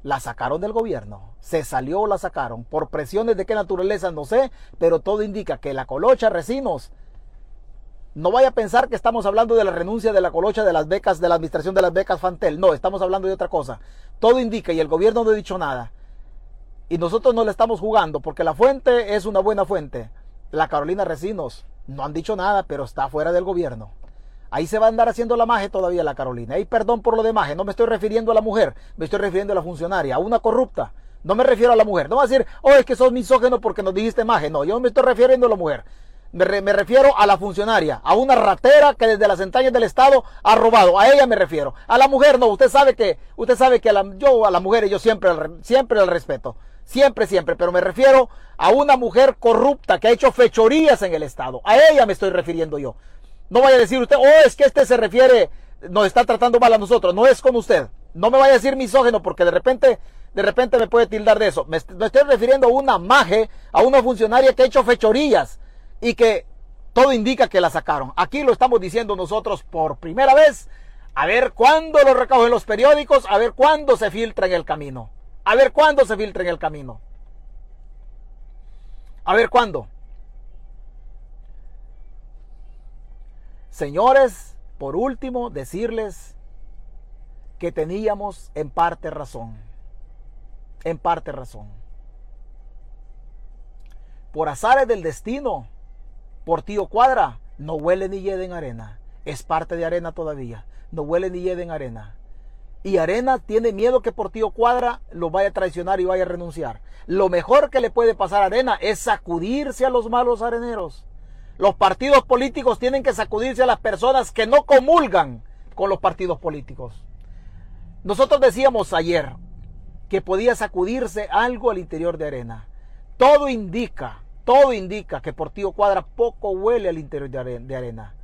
la sacaron del gobierno. Se salió o la sacaron. Por presiones de qué naturaleza no sé, pero todo indica que la colocha Recinos. No vaya a pensar que estamos hablando de la renuncia de la colocha de las becas, de la administración de las becas Fantel. No, estamos hablando de otra cosa. Todo indica y el gobierno no ha dicho nada. Y nosotros no le estamos jugando porque la fuente es una buena fuente. La Carolina Recinos no han dicho nada, pero está fuera del gobierno. Ahí se va a andar haciendo la maje todavía la Carolina. Y perdón por lo de maje, no me estoy refiriendo a la mujer, me estoy refiriendo a la funcionaria, a una corrupta. No me refiero a la mujer. No va a decir, oh, es que sos misógeno porque nos dijiste maje. No, yo me estoy refiriendo a la mujer. Me, refiero a la funcionaria, a una ratera que desde las entrañas del Estado ha robado. A ella me refiero. A la mujer no. Usted sabe que, usted sabe que a la, yo a la mujer yo siempre, siempre respeto. Siempre, siempre. Pero me refiero a una mujer corrupta que ha hecho fechorías en el Estado. A ella me estoy refiriendo yo. No vaya a decir usted, oh, es que este se refiere, nos está tratando mal a nosotros. No es con usted. No me vaya a decir misógeno porque de repente, de repente me puede tildar de eso. Me, estoy refiriendo a una maje, a una funcionaria que ha hecho fechorías y que todo indica que la sacaron. Aquí lo estamos diciendo nosotros por primera vez. A ver cuándo lo recogen los periódicos, a ver cuándo se filtra en el camino. A ver cuándo se filtra en el camino. A ver cuándo. Señores, por último, decirles que teníamos en parte razón. En parte razón. Por azares del destino, por tío Cuadra, no huele ni hiede en arena. Es parte de arena todavía. No huele ni hiede en arena. Y Arena tiene miedo que por tío Cuadra lo vaya a traicionar y vaya a renunciar. Lo mejor que le puede pasar a Arena es sacudirse a los malos areneros. Los partidos políticos tienen que sacudirse a las personas que no comulgan con los partidos políticos. Nosotros decíamos ayer que podía sacudirse algo al interior de Arena. Todo indica, todo indica que por Tío Cuadra poco huele al interior de Arena.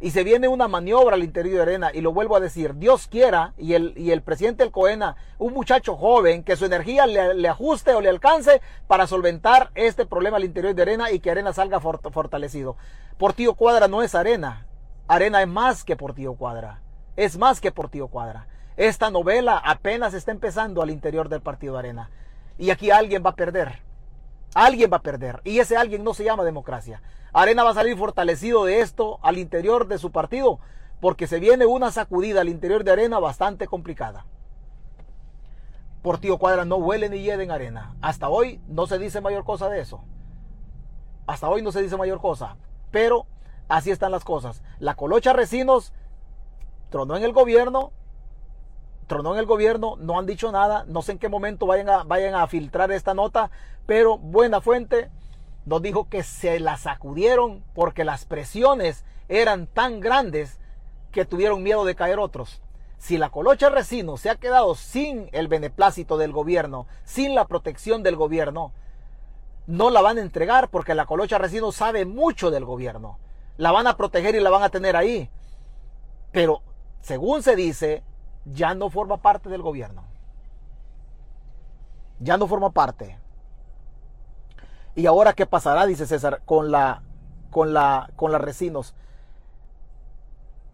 Y se viene una maniobra al interior de Arena, y lo vuelvo a decir, Dios quiera, y el, y el presidente del Coena, un muchacho joven, que su energía le, ajuste o le alcance para solventar este problema al interior de Arena y que Arena salga fortalecido. Portillo Cuadra no es Arena, Arena es más que Portillo Cuadra, es más que Portillo Cuadra. Esta novela apenas está empezando al interior del partido Arena. Y aquí alguien va a perder. Alguien va a perder. Y ese alguien no se llama democracia. Arena va a salir fortalecido de esto al interior de su partido, porque se viene una sacudida al interior de Arena bastante complicada. Portillo Cuadra no huele ni hiede en Arena. Hasta hoy no se dice mayor cosa de eso. Hasta hoy no se dice mayor cosa. Pero así están las cosas. La colocha Recinos tronó en el gobierno. Tronó en el gobierno, no han dicho nada, no sé en qué momento vayan a, vayan a filtrar esta nota, pero buena fuente, nos dijo que se la sacudieron porque las presiones eran tan grandes que tuvieron miedo de caer otros. Si la colocha Resino se ha quedado sin el beneplácito del gobierno, sin la protección del gobierno, no la van a entregar porque la colocha Resino sabe mucho del gobierno. La van a proteger y la van a tener ahí. Pero, según se dice, ya no forma parte del gobierno. Ya no forma parte. ¿Y ahora qué pasará? Dice César, con la, con la, con las resinos.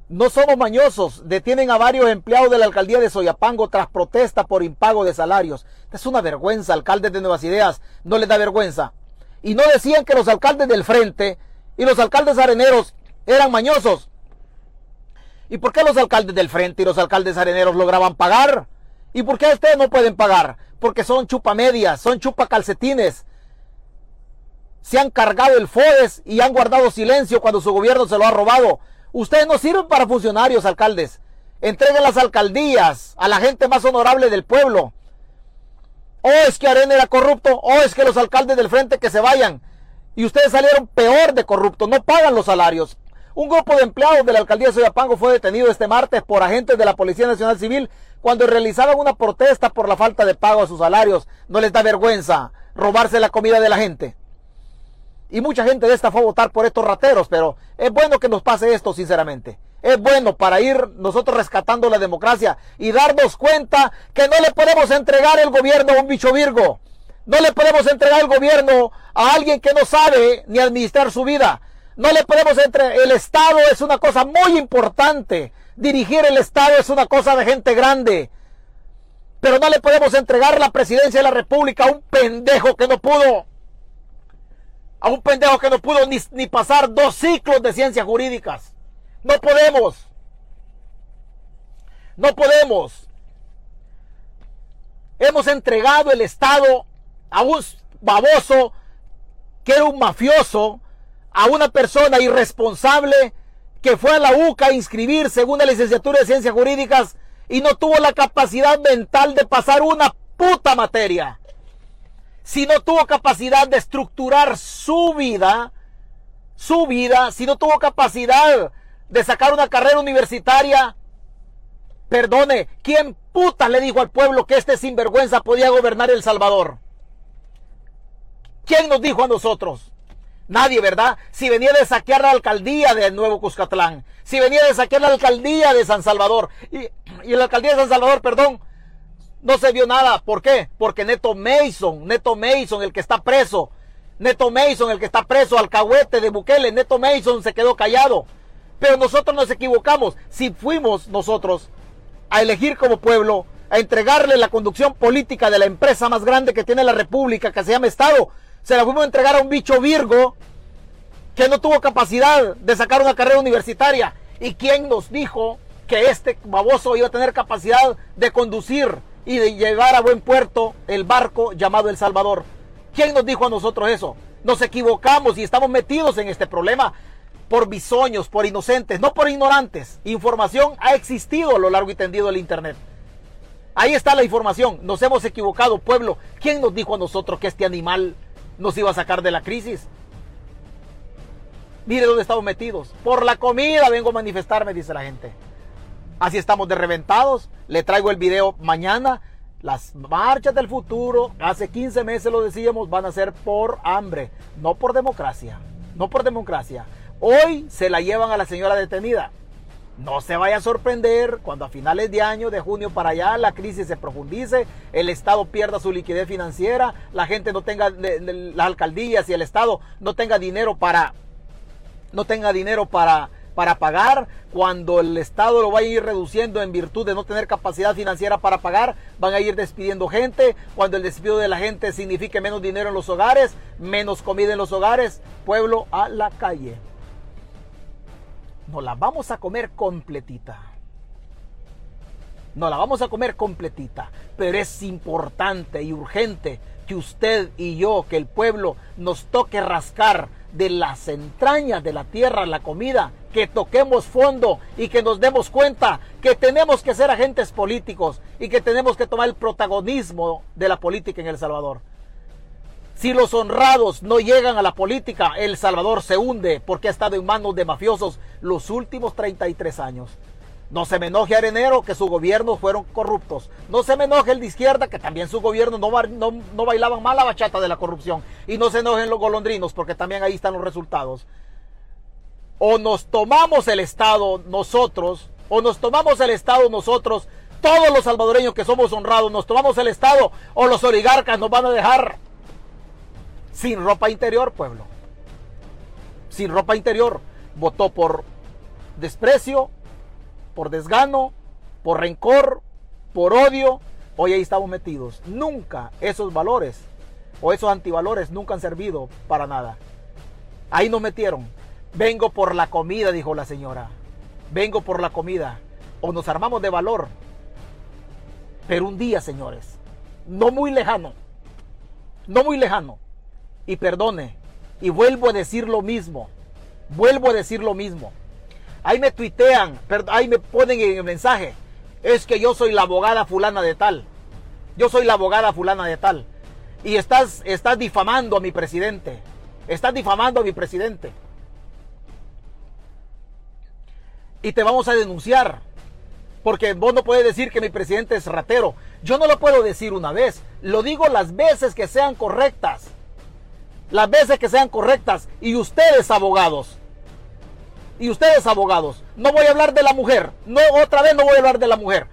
No somos mañosos. Detienen a varios empleados de la alcaldía de Soyapango tras protesta por impago de salarios. Es una vergüenza, alcaldes de Nuevas Ideas. No les da vergüenza. Y no decían que los alcaldes del frente y los alcaldes areneros eran mañosos. ¿Y por qué los alcaldes del frente y los alcaldes areneros lograban pagar? ¿Y por qué ustedes no pueden pagar? Porque son chupamedias, son chupacalcetines se han cargado el FODES y han guardado silencio cuando su gobierno se lo ha robado. Ustedes no sirven para funcionarios, alcaldes. Entreguen las alcaldías a la gente más honorable del pueblo. O es que Arena era corrupto, o es que los alcaldes del frente que se vayan. Y ustedes salieron peor de corrupto, no pagan los salarios. Un grupo de empleados de la alcaldía de Soyapango fue detenido este martes por agentes de la Policía Nacional Civil cuando realizaban una protesta por la falta de pago a sus salarios. No les da vergüenza robarse la comida de la gente. Y mucha gente de esta fue a votar por estos rateros, pero es bueno que nos pase esto, sinceramente. Es bueno para ir nosotros rescatando la democracia y darnos cuenta que no le podemos entregar el gobierno a un bicho virgo. No le podemos entregar el gobierno a alguien que no sabe ni administrar su vida. No le podemos entregar. El Estado es una cosa muy importante. Dirigir el Estado es una cosa de gente grande. Pero no le podemos entregar la presidencia de la República a un pendejo que no pudo. A un pendejo que no pudo ni, pasar dos ciclos de ciencias jurídicas. No podemos. No podemos. Hemos entregado el Estado a un baboso que era un mafioso, a una persona irresponsable que fue a la UCA a inscribir según la licenciatura de ciencias jurídicas y no tuvo la capacidad mental de pasar una puta materia. Si no tuvo capacidad de estructurar su vida, su vida, si no tuvo capacidad de sacar una carrera universitaria. Perdone, ¿quién puta le dijo al pueblo que este sinvergüenza podía gobernar El Salvador? ¿Quién nos dijo a nosotros? Nadie, ¿verdad? Si venía de saquear la alcaldía de Nuevo Cuscatlán, si venía de saquear la alcaldía de San Salvador, y, y la alcaldía de San Salvador, perdón, no se vio nada. ¿Por qué? Porque Neto Mason, Neto Mason, el que está preso, Neto Mason, el que está preso, alcahuete de Bukele, Neto Mason se quedó callado. Pero nosotros nos equivocamos. Si fuimos nosotros a elegir como pueblo, a entregarle la conducción política de la empresa más grande que tiene la República, que se llama Estado, se la fuimos a entregar a un bicho virgo que no tuvo capacidad de sacar una carrera universitaria. ¿Y quién nos dijo que este baboso iba a tener capacidad de conducir y de llevar a buen puerto el barco llamado El Salvador? ¿Quién nos dijo a nosotros eso? Nos equivocamos y estamos metidos en este problema por bisoños, por inocentes, no por ignorantes. Información ha existido a lo largo y tendido del Internet. Ahí está la información. Nos hemos equivocado, pueblo. ¿Quién nos dijo a nosotros que este animal nos iba a sacar de la crisis? Mire dónde estamos metidos. Por la comida vengo a manifestarme, dice la gente. Así estamos de reventados. Le traigo el video mañana. Las marchas del futuro, hace 15 meses lo decíamos, van a ser por hambre, no por democracia. No por democracia. Hoy se la llevan a la señora detenida. No se vaya a sorprender cuando a finales de año, de junio para allá, la crisis se profundice, el Estado pierda su liquidez financiera, la gente no tenga, las alcaldías y el Estado no tenga dinero para, no tenga dinero para, para pagar, cuando el Estado lo va a ir reduciendo en virtud de no tener capacidad financiera para pagar, van a ir despidiendo gente, cuando el despido de la gente signifique menos dinero en los hogares, menos comida en los hogares, pueblo a la calle nos la vamos a comer completita. Nos la vamos a comer completita. Pero es importante y urgente que usted y yo, que el pueblo, nos toque rascar de las entrañas de la tierra la comida, que toquemos fondo y que nos demos cuenta que tenemos que ser agentes políticos y que tenemos que tomar el protagonismo de la política en El Salvador. Si los honrados no llegan a la política, El Salvador se hunde porque ha estado en manos de mafiosos los últimos 33 años. No se me enoje Arenero que su gobierno fueron corruptos. No se me enoje el de izquierda que también su gobierno no, no, bailaban mal la bachata de la corrupción. Y no se enojen los golondrinos porque también ahí están los resultados. O nos tomamos el Estado nosotros, o nos tomamos el Estado nosotros, todos los salvadoreños que somos honrados, nos tomamos el Estado, o los oligarcas nos van a dejar sin ropa interior, pueblo. Sin ropa interior. Votó por desprecio, por desgano, por rencor, por odio. Hoy ahí estamos metidos. Nunca esos valores o esos antivalores nunca han servido para nada. Ahí nos metieron. Vengo por la comida, dijo la señora. Vengo por la comida. O nos armamos de valor. Pero un día, señores, no muy lejano, no muy lejano, y perdone. Y vuelvo a decir lo mismo. Vuelvo a decir lo mismo. Ahí me tuitean, ahí me ponen en el mensaje. Es que yo soy la abogada fulana de tal. Yo soy la abogada fulana de tal. Y estás, estás difamando a mi presidente. Estás difamando a mi presidente. Y te vamos a denunciar. Porque vos no puedes decir que mi presidente es ratero. Yo no lo puedo decir una vez, lo digo las veces que sean correctas. Las veces que sean correctas. Y ustedes, abogados, y ustedes, abogados, no voy a hablar de la mujer, no otra vez no voy a hablar de la mujer,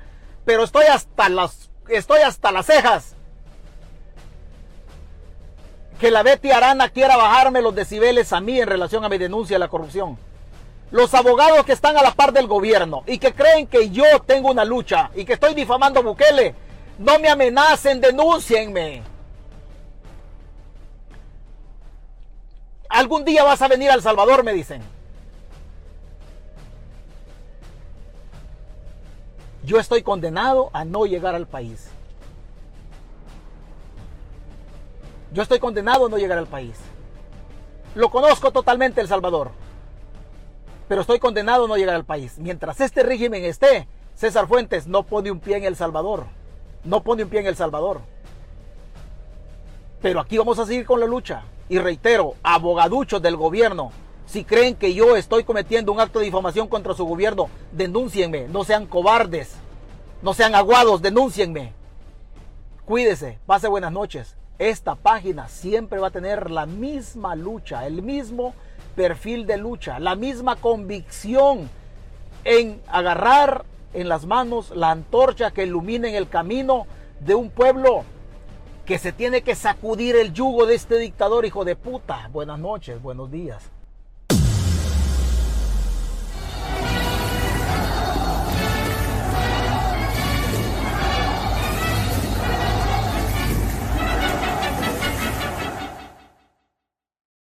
pero estoy hasta las estoy hasta las cejas que la Betty Arana quiera bajarme los decibeles a mí en relación a mi denuncia de la corrupción. Los abogados que están a la par del gobierno y que creen que yo tengo una lucha y que estoy difamando a Bukele, no me amenacen, denúncienme. Algún día vas a venir al Salvador, me dicen. Yo estoy condenado a no llegar al país. Yo estoy condenado a no llegar al país. Lo conozco totalmente El Salvador. Pero estoy condenado a no llegar al país. Mientras este régimen esté, César Fuentes no pone un pie en El Salvador. No pone un pie en El Salvador. Pero aquí vamos a seguir con la lucha. Y reitero, abogaduchos del gobierno, si creen que yo estoy cometiendo un acto de difamación contra su gobierno, denúncienme. No sean cobardes. No sean aguados, denúncienme. Cuídese. Pase buenas noches esta página siempre va a tener la misma lucha, el mismo perfil de lucha, la misma convicción en agarrar en las manos la antorcha que ilumine el camino de un pueblo que se tiene que sacudir el yugo de este dictador hijo de puta. Buenas noches, buenos días.